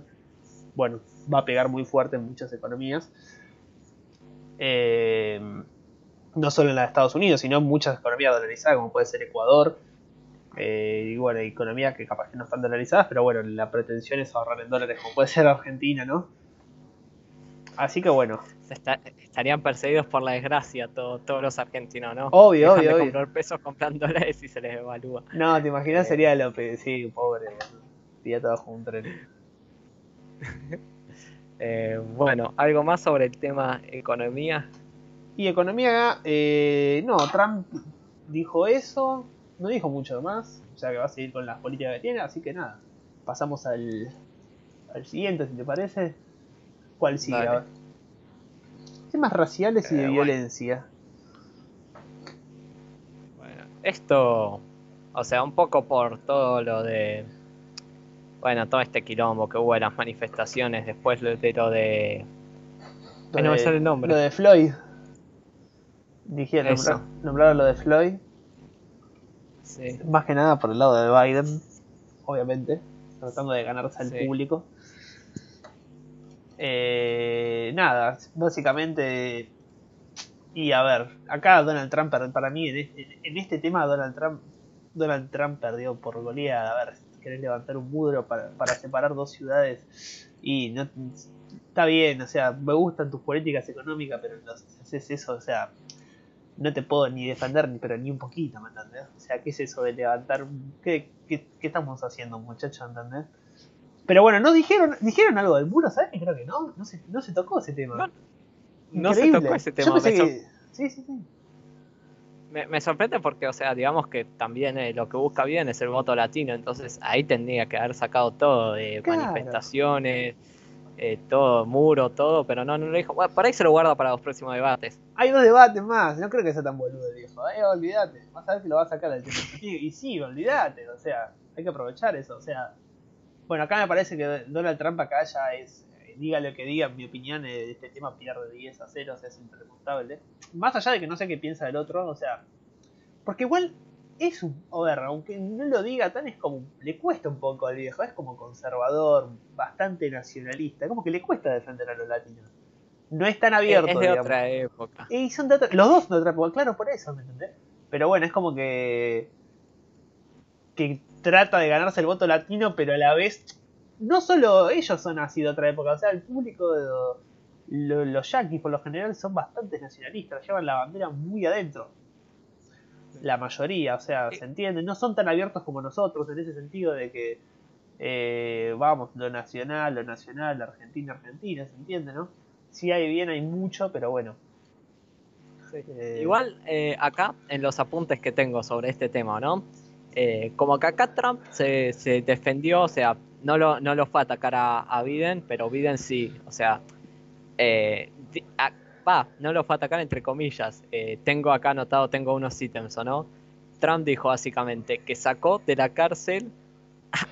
bueno, va a pegar muy fuerte en muchas economías. Eh, no solo en la de Estados Unidos, sino en muchas economías dolarizadas, como puede ser Ecuador. Eh, y bueno, economías que capaz que no están dolarizadas, pero bueno, la pretensión es ahorrar en dólares, como puede ser Argentina, ¿no? Así que bueno. estarían perseguidos por la desgracia todos los argentinos, ¿no? Obvio, obvio, obvio. comprar pesos comprando dólares y se les evalúa. No, te imaginas, eh. sería lo sí, pobre. Sería todo junto un tren. Eh, bueno, ¿algo más sobre el tema economía? Y economía, eh, no, Trump dijo eso, no dijo mucho más, o sea que va a seguir con las políticas que tiene, así que nada, pasamos al, al siguiente, si te parece. ¿Cuál sigue? Temas raciales y de eh, violencia. Bueno, esto, o sea, un poco por todo lo de bueno, todo este quilombo que hubo en las manifestaciones después de lo de... no me sale el nombre. Lo de Floyd. Dijeron, nombraron lo de Floyd. Sí. Más que nada por el lado de Biden, obviamente, tratando de ganarse al público. Eh, nada, básicamente. Y a ver, acá Donald Trump, para mí, en este, en este tema, Donald Trump, Donald Trump perdió por goleada. A ver, querés levantar un muro para, separar dos ciudades y no está bien, o sea, me gustan tus políticas económicas, pero no, si haces eso, o sea, no te puedo ni defender, ni, pero ni un poquito, ¿me entendés? O sea, ¿qué es eso de levantar? ¿Qué, qué, estamos haciendo, muchachos, entendés? Pero bueno, ¿no dijeron, dijeron algo del muro, ¿sabes? Creo que no, no se, no se tocó ese tema. No, se tocó ese tema. sí, sí, sí me, sorprende porque, o sea, digamos que también eh, lo que busca bien es el voto latino, entonces ahí tendría que haber sacado todo, de manifestaciones, eh, todo, muro, todo, pero no, no lo dijo. Bueno, por ahí se lo guarda para los próximos debates. Hay dos debates más, no creo que sea tan boludo el viejo, eh, olvídate, vas a ver que lo va a sacar del tiempo. Y sí, olvídate, o sea, hay que aprovechar eso, o sea. Bueno, acá me parece que Donald Trump acá ya es diga lo que diga, mi opinión, eh, este tema pierde 10 a 0, o sea, es impreguntable. Más allá de que no sé qué piensa el otro, o sea, porque igual es un, a ver, aunque no lo diga tan, es como, le cuesta un poco al viejo, es como conservador, bastante nacionalista, como que le cuesta defender a los latinos. No es tan abierto. Es de otra época. Y son de los dos de otra época, claro, por eso, ¿me entendés? Pero bueno, es como que. que trata de ganarse el voto latino, pero a la vez no solo ellos son así de otra época, o sea, el público de los yankees por lo general son bastante nacionalistas, llevan la bandera muy adentro. la mayoría, o sea, se entiende, no son tan abiertos como nosotros en ese sentido de que eh, vamos, lo nacional, lo nacional, Argentina, Argentina, se entiende, ¿no? Sí hay bien, hay mucho, pero bueno. Eh, Igual eh, acá en los apuntes que tengo sobre este tema, ¿no? como que acá Trump se, se, defendió, o sea, no lo, no lo fue a atacar a, a Biden, pero Biden sí, o sea, va, no lo fue a atacar entre comillas. tengo acá anotado, tengo unos ítems, ¿o no? Trump dijo básicamente que sacó de la cárcel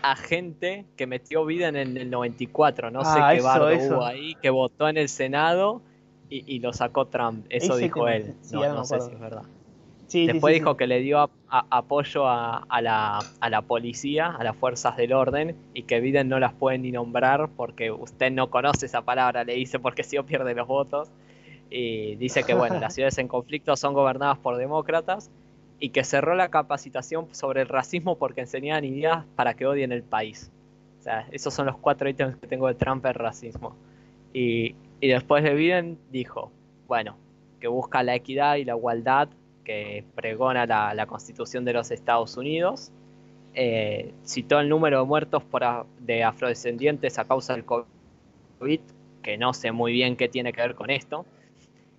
a gente que metió vida en el 94, no sé ah, qué bardo hubo ahí, que votó en el Senado y, lo sacó Trump. Eso dijo él. no, sé si es verdad. Después dijo que le dio apoyo a, la, a, la, policía, a las fuerzas del orden, y que Biden no las puede ni nombrar porque usted no conoce esa palabra, le dice, porque si no pierde los votos. Y dice que, bueno, las ciudades en conflicto son gobernadas por demócratas y que cerró la capacitación sobre el racismo porque enseñaban ideas para que odien el país. O sea, esos son los cuatro ítems que tengo de Trump el racismo. Y, después de Biden dijo, bueno, que busca la equidad y la igualdad que pregona la, constitución de los Estados Unidos. Eh, citó el número de muertos por de afrodescendientes a causa del COVID, que no sé muy bien qué tiene que ver con esto,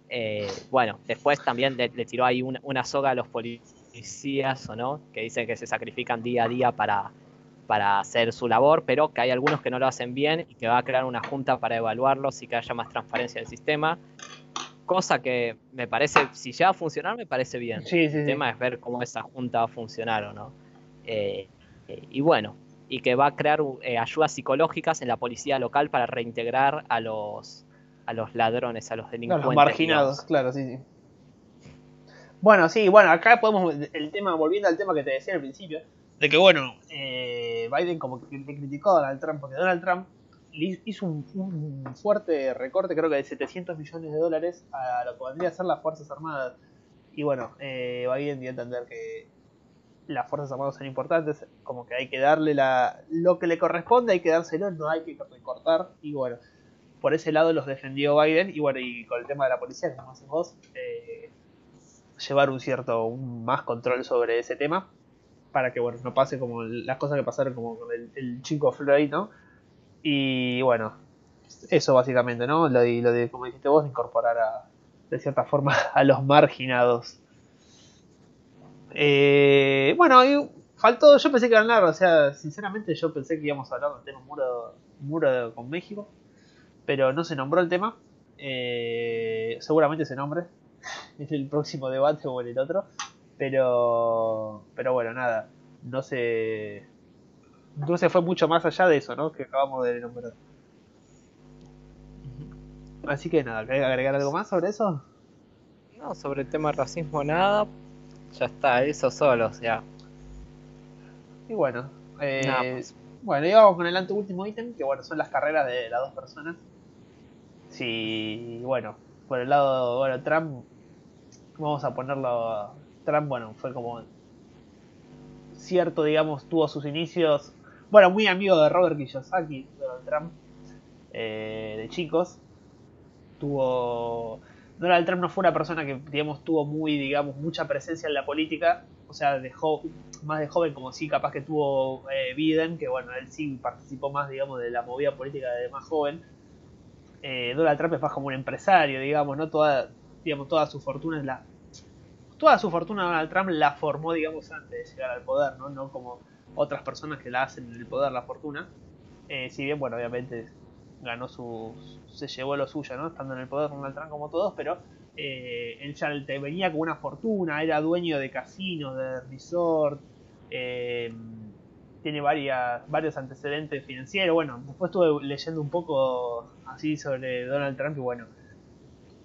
eh, bueno, después también le, tiró ahí una, soga a los policías, ¿o no? Que dicen que se sacrifican día a día para, para hacer su labor, pero que hay algunos que no lo hacen bien y que va a crear una junta para evaluarlos y que haya más transparencia del sistema. Cosa que me parece, si ya va a funcionar, me parece bien. el tema es ver cómo esa junta va a funcionar o no. Eh, y bueno, y que va a crear eh, ayudas psicológicas en la policía local para reintegrar a los a los ladrones, a los delincuentes. Los marginados, claro, sí, sí. Bueno, sí, bueno, acá podemos, el tema, volviendo al tema que te decía al principio, de que bueno, eh, Biden como que criticó a Donald Trump, porque Donald Trump hizo un, fuerte recorte, creo que de 700 millones de dólares a lo que vendría a ser las Fuerzas Armadas. Y bueno, eh, Biden dio a entender que las Fuerzas Armadas son importantes, como que hay que darle la, lo que le corresponde, hay que dárselo, no hay que recortar. Y bueno, por ese lado los defendió Biden y bueno, y con el tema de la policía, que haces vos, eh, llevar un cierto, un más control sobre ese tema para que bueno, no pase como las cosas que pasaron como con el, chico Floyd, ¿no? Y bueno, eso básicamente, ¿no? Lo de, como dijiste vos, incorporar a, de cierta forma a los marginados. Eh, bueno, y faltó, yo pensé que hablar, o sea, sinceramente yo pensé que íbamos a hablar del tema muro, muro con México pero no se nombró el tema. Eh, seguramente se nombre en el próximo debate o en el otro. Pero, pero bueno, nada, no se, no se fue mucho más allá de eso, ¿no? Que acabamos de nombrar. Así que nada, ¿querés agregar algo más sobre eso? No, sobre el tema racismo nada. Ya está, eso solo, o sea. Y bueno, eh, pues. bueno, y vamos con el anteúltimo ítem, que bueno, son las carreras de las dos personas si, bueno, por el lado, bueno, Trump, vamos a ponerlo, Trump, bueno, fue como cierto, digamos, tuvo sus inicios, bueno, muy amigo de Robert Kiyosaki, Donald Trump, eh, de chicos, tuvo... Donald Trump no fue una persona que, digamos, tuvo muy, digamos, mucha presencia en la política, o sea, de más de joven, como sí, capaz que tuvo eh, Biden, que bueno, él sí participó más, digamos, de la movida política de más joven, eh, Donald Trump es más como un empresario, digamos, ¿no? Toda, digamos, toda su fortuna es la. Toda su fortuna Donald Trump la formó, digamos, antes de llegar al poder, ¿no? No como otras personas que la hacen en el poder la fortuna. Eh, si bien, bueno, obviamente ganó su. se llevó lo suyo, ¿no? Estando en el poder Donald Trump como todos, pero eh, él ya venía con una fortuna, era dueño de casinos, de resort. Eh, tiene varias, varios antecedentes financieros. Bueno, después estuve leyendo un poco así sobre Donald Trump y bueno,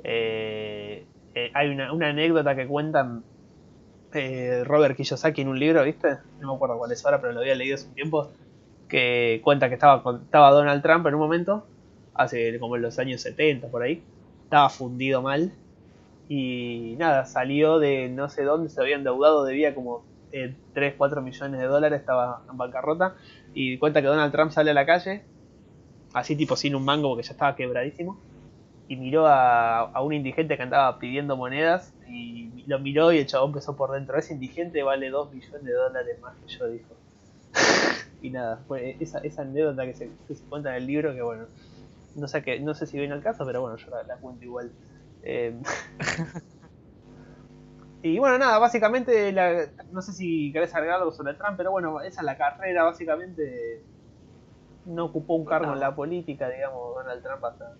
eh, hay una, anécdota que cuentan eh, Robert Kiyosaki en un libro, ¿viste? No me acuerdo cuál es ahora, pero lo había leído hace un tiempo, que cuenta que estaba, estaba Donald Trump en un momento, hace como en los años 70 por ahí, estaba fundido mal y nada, salió de no sé dónde, se había endeudado, debía como 3, 4 millones de dólares, estaba en bancarrota. Y cuenta que Donald Trump sale a la calle, así tipo sin un mango porque ya estaba quebradísimo. Y miró a, un indigente que andaba pidiendo monedas y lo miró y el chabón empezó por dentro. Ese indigente vale 2 millones de dólares más que yo, dijo. y nada, fue esa, esa anécdota que se, cuenta en el libro que bueno, no sé, que, no sé si viene al caso, pero bueno, yo la, cuento igual. Eh, y bueno, nada, básicamente, no sé si querés agregar algo sobre Trump, pero bueno, esa es la carrera, básicamente no ocupó un cargo en la política, digamos, Donald Trump hasta,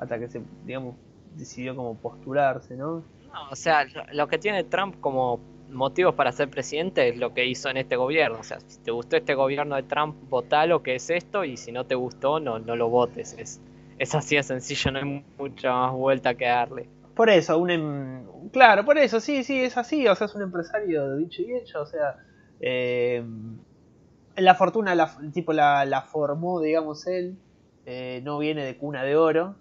hasta que se, digamos, decidió como postularse, ¿no? No, o sea, lo que tiene Trump como motivos para ser presidente es lo que hizo en este gobierno. O sea, si te gustó este gobierno de Trump, vota lo que es esto y si no te gustó, no, no lo votes. Es, es así de sencillo, no hay mucha más vuelta que darle. Por eso, un em, claro, por eso, sí, sí, es así. O sea, es un empresario dicho y hecho. O sea, eh, la fortuna, la, tipo, la, la formó, digamos, él. Eh, no viene de cuna de oro,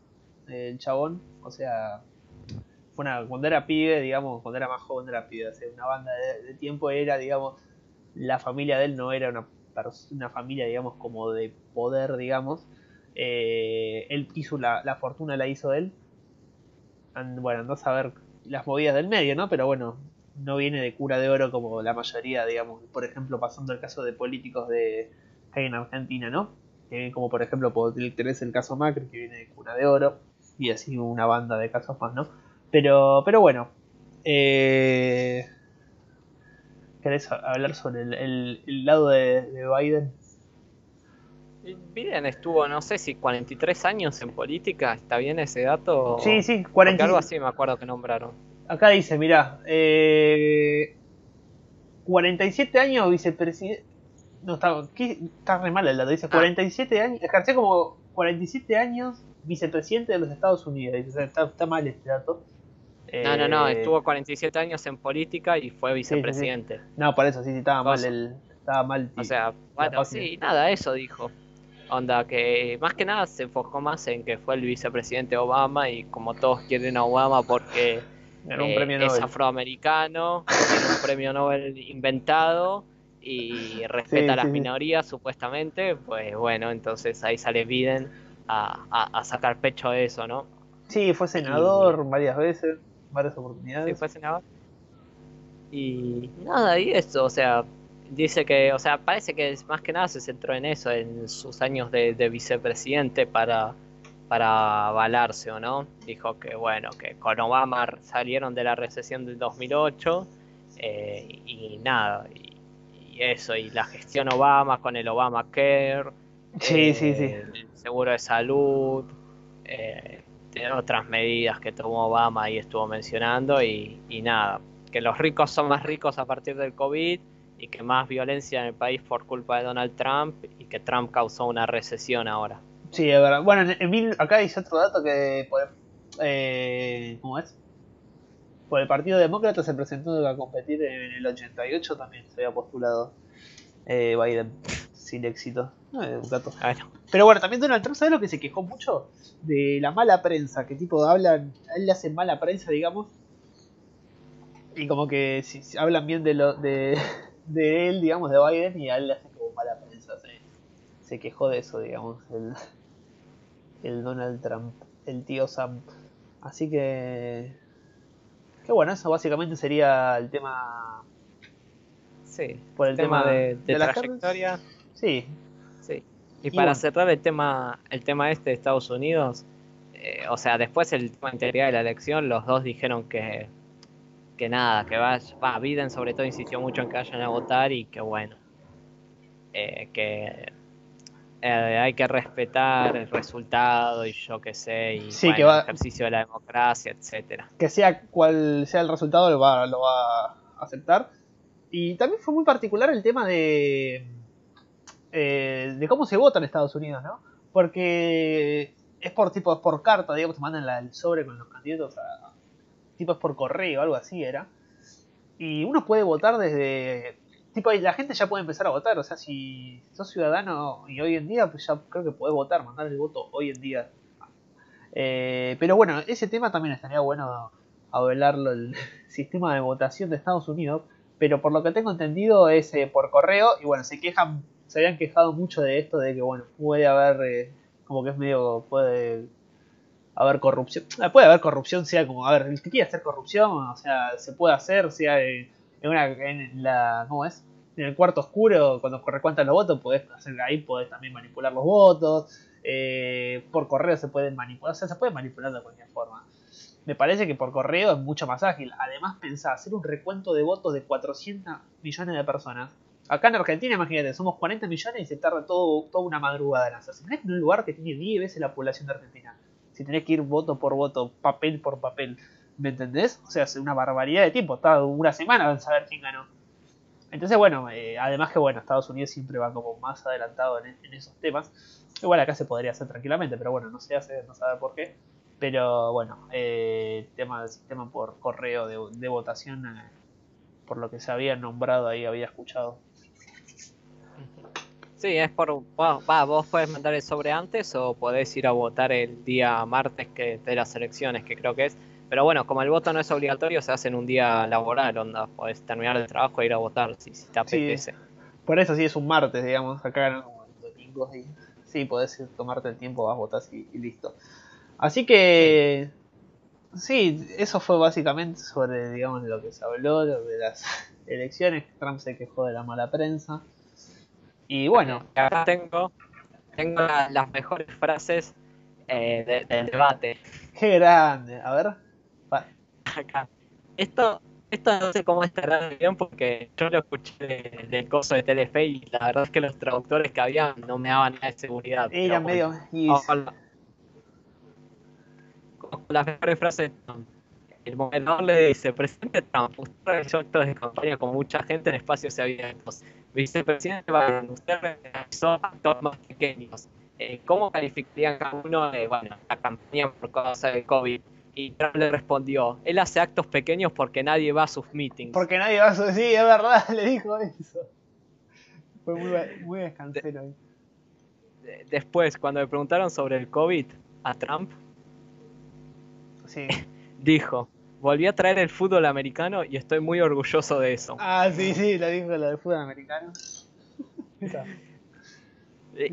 el chabón. O sea, cuando era pibe, digamos, cuando era más joven era pibe, una banda de, tiempo era, digamos, la familia de él no era una, una familia, digamos, como de poder, digamos. Eh, él hizo la, la, fortuna, la hizo él. bueno, no saber las movidas del medio, ¿no? Pero bueno, no viene de cura de oro como la mayoría, digamos, por ejemplo, pasando el caso de políticos de que hay en Argentina, ¿no? como por ejemplo, tenés el caso Macri, que viene de cura de oro, y así una banda de casos más, ¿no? Pero, pero bueno. Eh, ¿Querés hablar sobre el, lado de, Biden? Biden estuvo, no sé si 43 años en política, ¿está bien ese dato? Sí, sí, 40... algo así me acuerdo que nombraron. Acá dice, mirá, eh, 47 años vicepresidente... No, está, está re mal el dato, dice 47 ah. años, ejerció como 47 años vicepresidente de los Estados Unidos, está, está mal este dato. No, no, no, eh, estuvo 47 años en política y fue vicepresidente. No, por eso sí, sí estaba mal el, estaba mal. O sea, bueno, sí, nada, eso dijo. Onda que más que nada se enfocó más en que fue el vicepresidente Obama y como todos quieren a Obama porque eh, es afroamericano, tiene un premio Nobel inventado y respeta a las minorías supuestamente, pues bueno, entonces ahí sale Biden a, a, sacar pecho de eso, ¿no? Sí, fue senador varias veces varias oportunidades. Sí, fue senador. Y nada, y eso, o sea, dice que, o sea, parece que más que nada se centró en eso, en sus años de, vicepresidente para, para avalarse, ¿o no? Dijo que, bueno, que con Obama salieron de la recesión del 2008 eh, y nada, y, eso, y la gestión Obama con el Obamacare, sí, sí, sí. Eh, el seguro de salud, eh, otras medidas que tomó Obama y estuvo mencionando y, nada, que los ricos son más ricos a partir del COVID y que más violencia en el país por culpa de Donald Trump y que Trump causó una recesión ahora. Sí, es verdad. Bueno, acá dice otro dato que por, eh, ¿cómo es? Por el Partido Demócrata se presentó a competir en el 88 también se había postulado eh, Biden sin éxito. No, un dato. Ah, Pero bueno, también Donald Trump, ¿sabes lo que se quejó mucho? De la mala prensa, que tipo hablan, a él le hacen mala prensa, digamos. Y como que si, hablan bien de, lo, de, de, él, digamos, de Biden, y a él le hacen como mala prensa. Se, quejó de eso, digamos, el, el Donald Trump, el tío Sam. Así que... Que bueno, eso básicamente sería el tema Sí, por el tema, de, de, la trayectoria. Sí. Sí. Y, para cerrar el tema, el tema este de Estados Unidos, eh, o sea, después el tema integridad de la elección, los dos dijeron que, que nada, que va, va, Biden sobre todo insistió mucho en que vayan a votar y que bueno, eh, que eh, hay que respetar el resultado y yo qué sé, y que va, el ejercicio de la democracia, etcétera. Que sea cual sea el resultado, lo va, lo va a aceptar. Y también fue muy particular el tema de eh, de cómo se vota en Estados Unidos, ¿no? Porque es por tipo, es por carta, digamos, te mandan el sobre con los candidatos a, tipo es por correo, algo así era. Y uno puede votar desde tipo la gente ya puede empezar a votar, o sea, si sos ciudadano y hoy en día, pues ya creo que podés votar, mandar el voto hoy en día. Eh, pero bueno, ese tema también estaría bueno hablarlo, el sistema de votación de Estados Unidos, pero por lo que tengo entendido es eh, por correo y bueno, se quejan se habían quejado mucho de esto, de que bueno, puede haber, eh, como que es medio, puede haber corrupción. Ah, puede haber corrupción, sea como, a ver, el que hacer corrupción, o sea, se puede hacer, sea en, una, en la, ¿cómo es? En el cuarto oscuro, cuando recuentan los votos, podés hacer ahí, podés también manipular los votos. Eh, por correo se pueden manipular, o sea, se puede manipular de cualquier forma. Me parece que por correo es mucho más ágil. Además, pensá, hacer un recuento de votos de 400 millones de personas. Acá en Argentina, imagínate, somos 40 millones y se tarda todo, toda una madrugada en hacerse. en un lugar que tiene 10 veces la población de Argentina si tenés que ir voto por voto, papel por papel, ¿me entendés? O sea, es una barbaridad de tiempo, está una semana en saber quién ganó. Entonces, bueno, eh, además que bueno, Estados Unidos siempre va como más adelantado en, esos temas. Igual acá se podría hacer tranquilamente, pero bueno, no se hace, no sabe por qué. Pero bueno, eh, tema del sistema por correo de, votación, eh, por lo que se había nombrado ahí, había escuchado. Sí, es por. Va, vos puedes mandar el sobre antes o podés ir a votar el día martes que de las elecciones, que creo que es. Pero bueno, como el voto no es obligatorio, se hace en un día laboral, onda. Podés terminar el trabajo e ir a votar si, si te apetece. por eso sí es un martes, digamos. Acá no como el domingo. Y, sí, podés tomarte el tiempo, vas a votar y, listo. Así que. Sí, eso fue básicamente sobre, digamos, lo que se habló, de las elecciones. Trump se quejó de la mala prensa. Y bueno. Acá tengo, tengo las mejores frases eh, del debate. Qué grande. A ver. Acá. Esto, esto no sé cómo estará bien porque yo lo escuché del coso de Telefe y la verdad es que los traductores que había no me daban nada de seguridad. Era medio. las mejores frases el moderador le dice, presidente Trump, usted actos de campaña con mucha gente en espacios abiertos. Vicepresidente Biden, usted realizó actos más pequeños. Eh, ¿Cómo calificarían cada uno de, bueno, la campaña por causa del COVID? Y Trump le respondió, él hace actos pequeños porque nadie va a sus meetings. Porque nadie va a sus... Sí, es verdad, le dijo eso. Fue muy, muy descansero ahí. Después, cuando le preguntaron sobre el COVID a Trump, sí. dijo, volví a traer el fútbol americano y estoy muy orgulloso de eso. Ah, sí, sí, lo dijo lo del fútbol americano.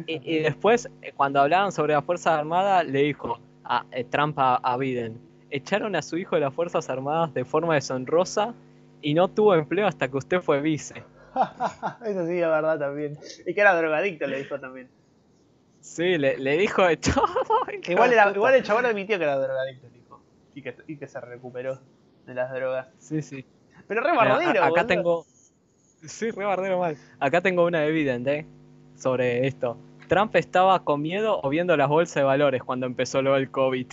y, después, eh, cuando hablaban sobre las Fuerzas Armadas, le dijo a, eh, Trump a, Biden, echaron a su hijo de las Fuerzas Armadas de forma deshonrosa y no tuvo empleo hasta que usted fue vice. Eso sí, es verdad también. Y que era drogadicto, le dijo también. Sí, le, dijo de todo. Igual, era, igual el chabón admitió que era drogadicto y que, y que se recuperó de las drogas. Sí, sí. Pero re bardero, Acá tengo. Sí, re bardero mal. Acá tengo una evidente ¿eh? sobre esto. Trump estaba con miedo o viendo las bolsas de valores cuando empezó lo del COVID.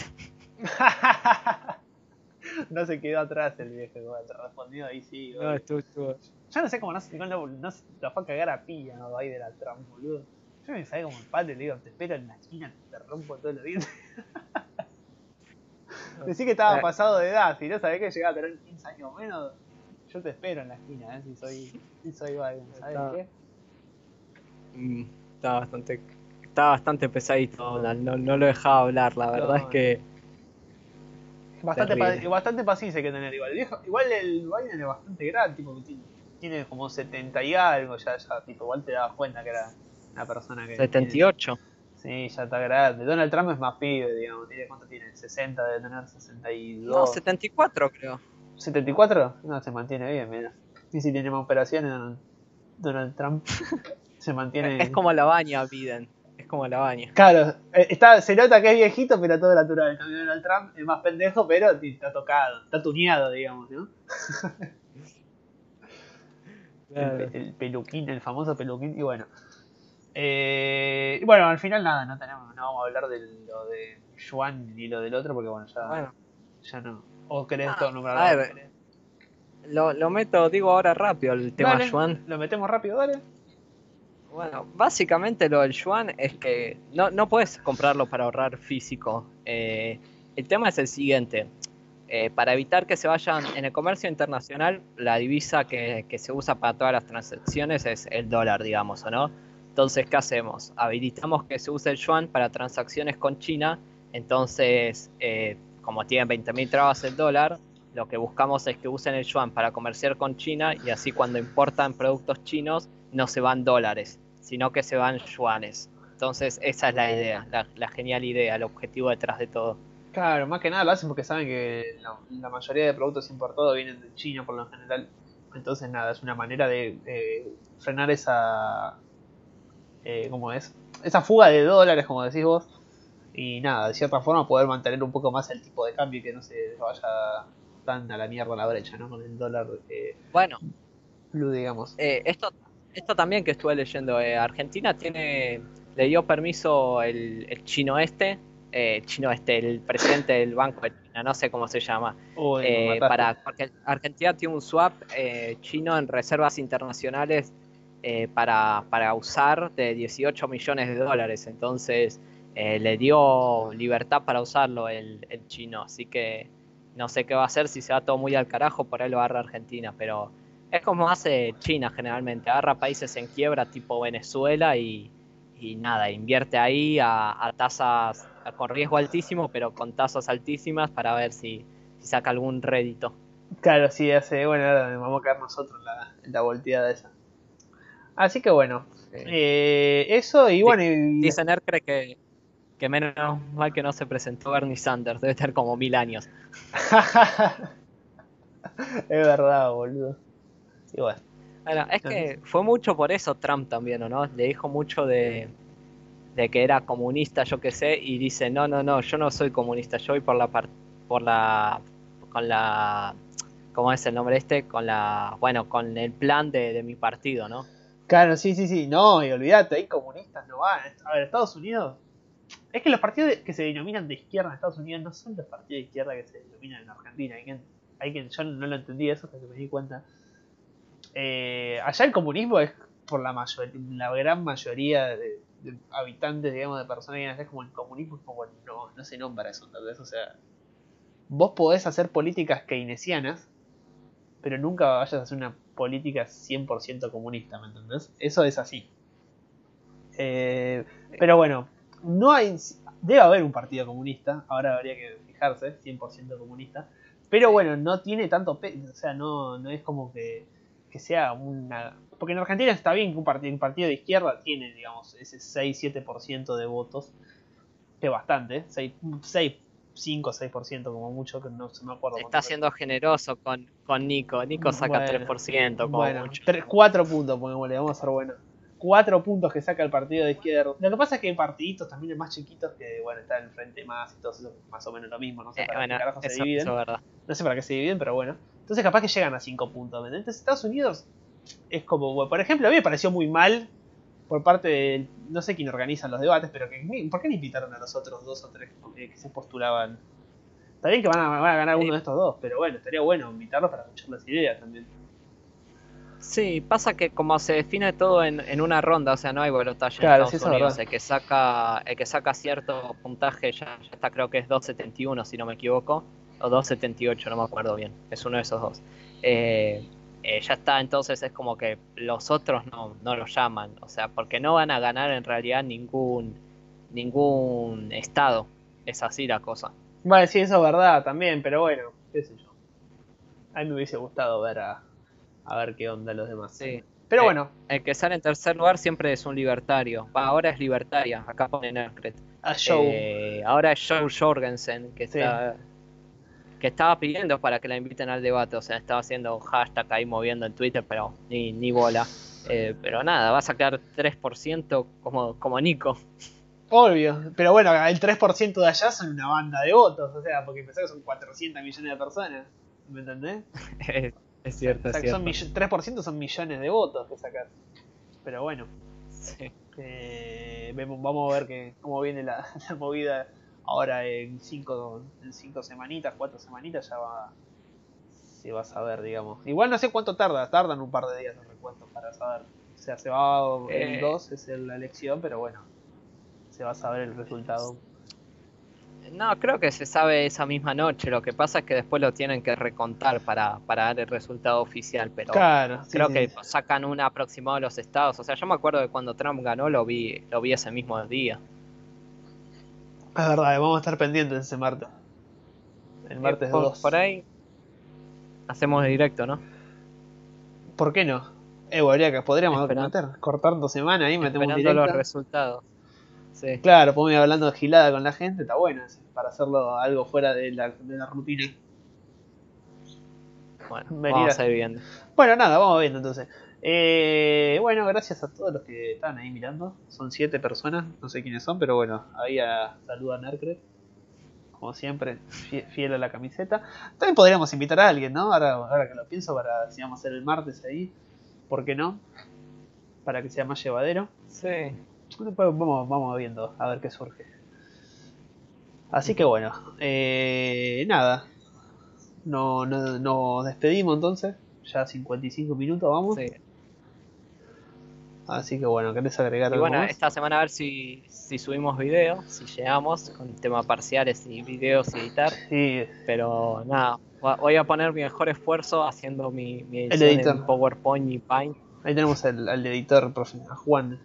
no se quedó atrás el viejo, te respondió ahí sí. No, estuvo, estuvo. Yo no sé cómo no, no, no, lo fue a cagar a pilla, ¿no? Ahí de la Trump, boludo. Yo me sabía como el padre, le digo, te espero en la esquina, te rompo todo los dientes. Decí que estaba eh. pasado de edad, si no sabés que llegaba a tener 15 años o menos, yo te espero en la esquina, ¿eh? si soy, si soy Biden, ¿sabes qué? Mm, estaba bastante, estaba bastante pesadito no, no, lo dejaba hablar, la verdad es que... Bastante, bastante paciencia hay que tener igual. igual el Biden es bastante grande, tipo, tiene, tiene como 70 y algo, ya, ya, tipo, igual te das cuenta que era una persona que... 78. Sí, ya está grande. Donald Trump es más pibe, digamos. ¿Cuánto tiene? ¿60? Debe tener 62. No, 74 creo. ¿74? No, se mantiene bien, mira. Y si tiene más operaciones, Donald Trump se mantiene. Es como la baña, Biden. Es como la baña. Claro, eh, está, se nota que es viejito, pero todo natural. En cambio, Donald Trump es más pendejo, pero está tocado, está tuneado, digamos, ¿no? el peluquín, el famoso peluquín. Y bueno. Eh, bueno, al final nada, no tenemos, no vamos a hablar de lo de Juan ni lo del otro porque bueno, ya, ya no. ¿O querés ah, nombrar a ver, lo, lo, meto, digo ahora rápido el tema Juan. Lo metemos rápido, dale. Bueno, básicamente lo del Yuan es que no, no puedes comprarlo para ahorrar físico. Eh, el tema es el siguiente. Eh, para evitar que se vayan en el comercio internacional, la divisa que, que se usa para todas las transacciones es el dólar, digamos, ¿o no? Entonces, ¿qué hacemos? Habilitamos que se use el yuan para transacciones con China. Entonces, eh, como tienen 20.000 trabas el dólar, lo que buscamos es que usen el yuan para comerciar con China y así cuando importan productos chinos no se van dólares, sino que se van yuanes. Entonces, esa es la idea, la, genial idea, el objetivo detrás de todo. Claro, más que nada lo hacen porque saben que la, mayoría de productos importados vienen de China por lo general. Entonces, nada, es una manera de, frenar esa. Eh, ¿Cómo es? Esa fuga de dólares, como decís vos. Y nada, de cierta forma poder mantener un poco más el tipo de cambio y que no se vaya tan a la mierda la brecha, ¿no? Con el dólar. Eh, bueno, blue, digamos. Eh, esto, esto también que estuve leyendo. Eh, Argentina tiene le dio permiso el, el chino este chino este, el presidente del Banco de China, no sé cómo se llama, para porque Argentina tiene un swap chino en reservas internacionales para, para, usar de 18 millones de dólares, entonces le dio libertad para usarlo el, el, chino, así que no sé qué va a hacer si se va todo muy al carajo, por ahí lo agarra Argentina, pero es como hace China generalmente, agarra países en quiebra tipo Venezuela y, y nada, invierte ahí a, tasas con riesgo altísimo, pero con tasas altísimas para ver si, saca algún rédito. Claro, sí, hace, bueno, vamos a caer nosotros la, la volteada esa. Así que bueno, eh, eso y bueno. Y... Dicen cree que, que menos mal que no se presentó Bernie Sanders, debe estar como mil años. es verdad, boludo. Igual. Bueno, es que fue mucho por eso Trump también, ¿no? Le dijo mucho de, de que era comunista, yo qué sé, y dice, no, no, no, yo no soy comunista, yo voy por la por la con la ¿cómo es el nombre este? Con la bueno, con el plan de, mi partido, ¿no? Claro, sí, sí, sí, no, y olvídate, hay comunistas no van. A ver, Estados Unidos es que los partidos que se denominan de izquierda en Estados Unidos no son los partidos de izquierda que se denominan en Argentina. Hay quien, hay quien yo no lo entendí eso hasta que me di cuenta. Eh, allá el comunismo es por la mayor, la gran mayoría de, habitantes, digamos, de personas que es como el comunismo, es como no, no se nombra eso, vez O sea, vos podés hacer políticas keynesianas, pero nunca vayas a hacer una política 100% comunista, ¿me entendés? Eso es así. Eh, pero bueno, no hay. Debe haber un partido comunista, ahora habría que fijarse, 100% comunista. Pero bueno, no tiene tanto peso, o sea, no, no es como que, que sea una porque en Argentina está bien que un partido, partido de izquierda tiene, digamos, ese 6-7% de votos, que es bastante, 6, 6 5 6% como mucho, que no se me acuerdo. Está siendo generoso con, con Nico. Nico saca 3% como bueno, mucho. 3, 4 puntos, pongámosle, vamos a ser buenos. 4 puntos que saca el partido de izquierda. Lo que pasa es que hay partiditos también más chiquitos que, bueno, está en el frente más y todo eso, más o menos lo mismo. No sé eh, para qué carajo se dividen. no sé para qué se dividen, pero bueno. Entonces capaz que llegan a 5 puntos. Entonces Estados Unidos es como, por ejemplo, a mí me pareció muy mal por parte de, no sé quién organiza los debates, pero que, ¿por qué no invitaron a los otros dos o tres que se postulaban? Está bien que van a, ganar uno de estos dos, pero bueno, estaría bueno invitarlos para escuchar las ideas también. Sí, pasa que como se define todo en, una ronda, o sea, no hay balotaje claro, en Estados Unidos, el que saca, el que saca cierto puntaje ya, ya está, creo que es 2.71 si no me equivoco, o 2.78, no me acuerdo bien, es uno de esos dos. Eh, eh, ya está, entonces es como que los otros no, no lo llaman, o sea, porque no van a ganar en realidad ningún, ningún estado, es así la cosa. Vale, sí, eso es verdad también, pero bueno, qué sé yo. A mí me hubiese gustado ver a, a ver qué onda los demás. Sí. Pero eh, bueno. El que sale en tercer lugar siempre es un libertario. ahora es libertaria, acá pone Nerkret. A Joe. Eh, ahora es Joe Jorgensen, que está que estaba pidiendo para que la inviten al debate, o sea, estaba haciendo hashtag ahí moviendo en Twitter, pero ni, ni bola. Eh, pero nada, va a sacar 3% como, como Nico. Obvio, pero bueno, el 3% de allá son una banda de votos, o sea, porque pensé que son 400 millones de personas, ¿me entendés? es cierto, es cierto. 3% son millones de votos que sacas. Pero bueno, eh, vamos a ver que, cómo viene la movida Ahora en cinco, en cinco semanitas, cuatro semanitas ya va se va a saber, digamos. Igual no sé cuánto tarda, tardan un par de días los recuentos para saber. O sea, se va el 2 eh. es la elección, pero bueno, se va a saber el resultado. No, creo que se sabe esa misma noche. Lo que pasa es que después lo tienen que recontar para, para dar el resultado oficial. Pero claro, creo que sacan un aproximado de los estados. O sea, yo me acuerdo de cuando Trump ganó, lo vi, lo vi ese mismo día. Es verdad, vamos a estar pendientes ese martes. El martes 2. Por ahí hacemos directo, ¿no? ¿Por qué no? Eh, habría que podríamos meter, cortando semana ahí, metemos un directo. los resultados. Sí. Claro, podemos ir hablando de gilada con la gente, está bueno ese. para hacerlo algo fuera de la, de la rutina. Bueno, Venir vamos a- a ir viendo. Bueno, nada, vamos viendo entonces. Eh, bueno, gracias a todos los que están ahí mirando. Son siete personas, no sé quiénes son, pero bueno, ahí a, saluda a Nercret. Como siempre, fie- fiel a la camiseta. También podríamos invitar a alguien, ¿no? Ahora, ahora que lo pienso, para si vamos a hacer el martes ahí, ¿por qué no? Para que sea más llevadero. Sí. Después vamos, vamos viendo a ver qué surge. Así que bueno, eh, nada. No, no, nos despedimos entonces. Ya 55 minutos vamos. sí. Así que bueno, ¿querés agregar Y algo bueno, más? esta semana a ver si, si subimos videos, si llegamos con temas parciales y videos y editar. Sí, Pero nada, voy a poner mi mejor esfuerzo haciendo mi, mi edición editor. en PowerPoint y Paint. ahí tenemos al, al editor, profe, a Juan.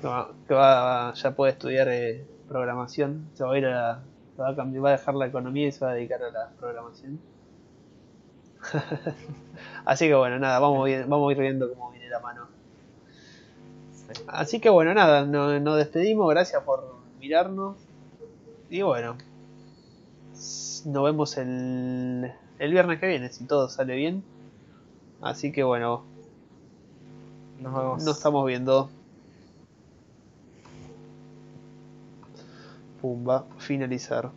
Que, va, que va- ya puede estudiar eh, programación. Se va a ir a la- se va a, cambiar- va a dejar la economía y se va a dedicar a la programación. Así que bueno, nada, vamos, vamos a ir viendo cómo viene la mano. Sí. Así que bueno, nada, no- nos despedimos, gracias por mirarnos. Y bueno, nos vemos el, el viernes que viene, si todo sale bien. Así que bueno, Nos vemos. nos estamos viendo. Pumba, finalizar.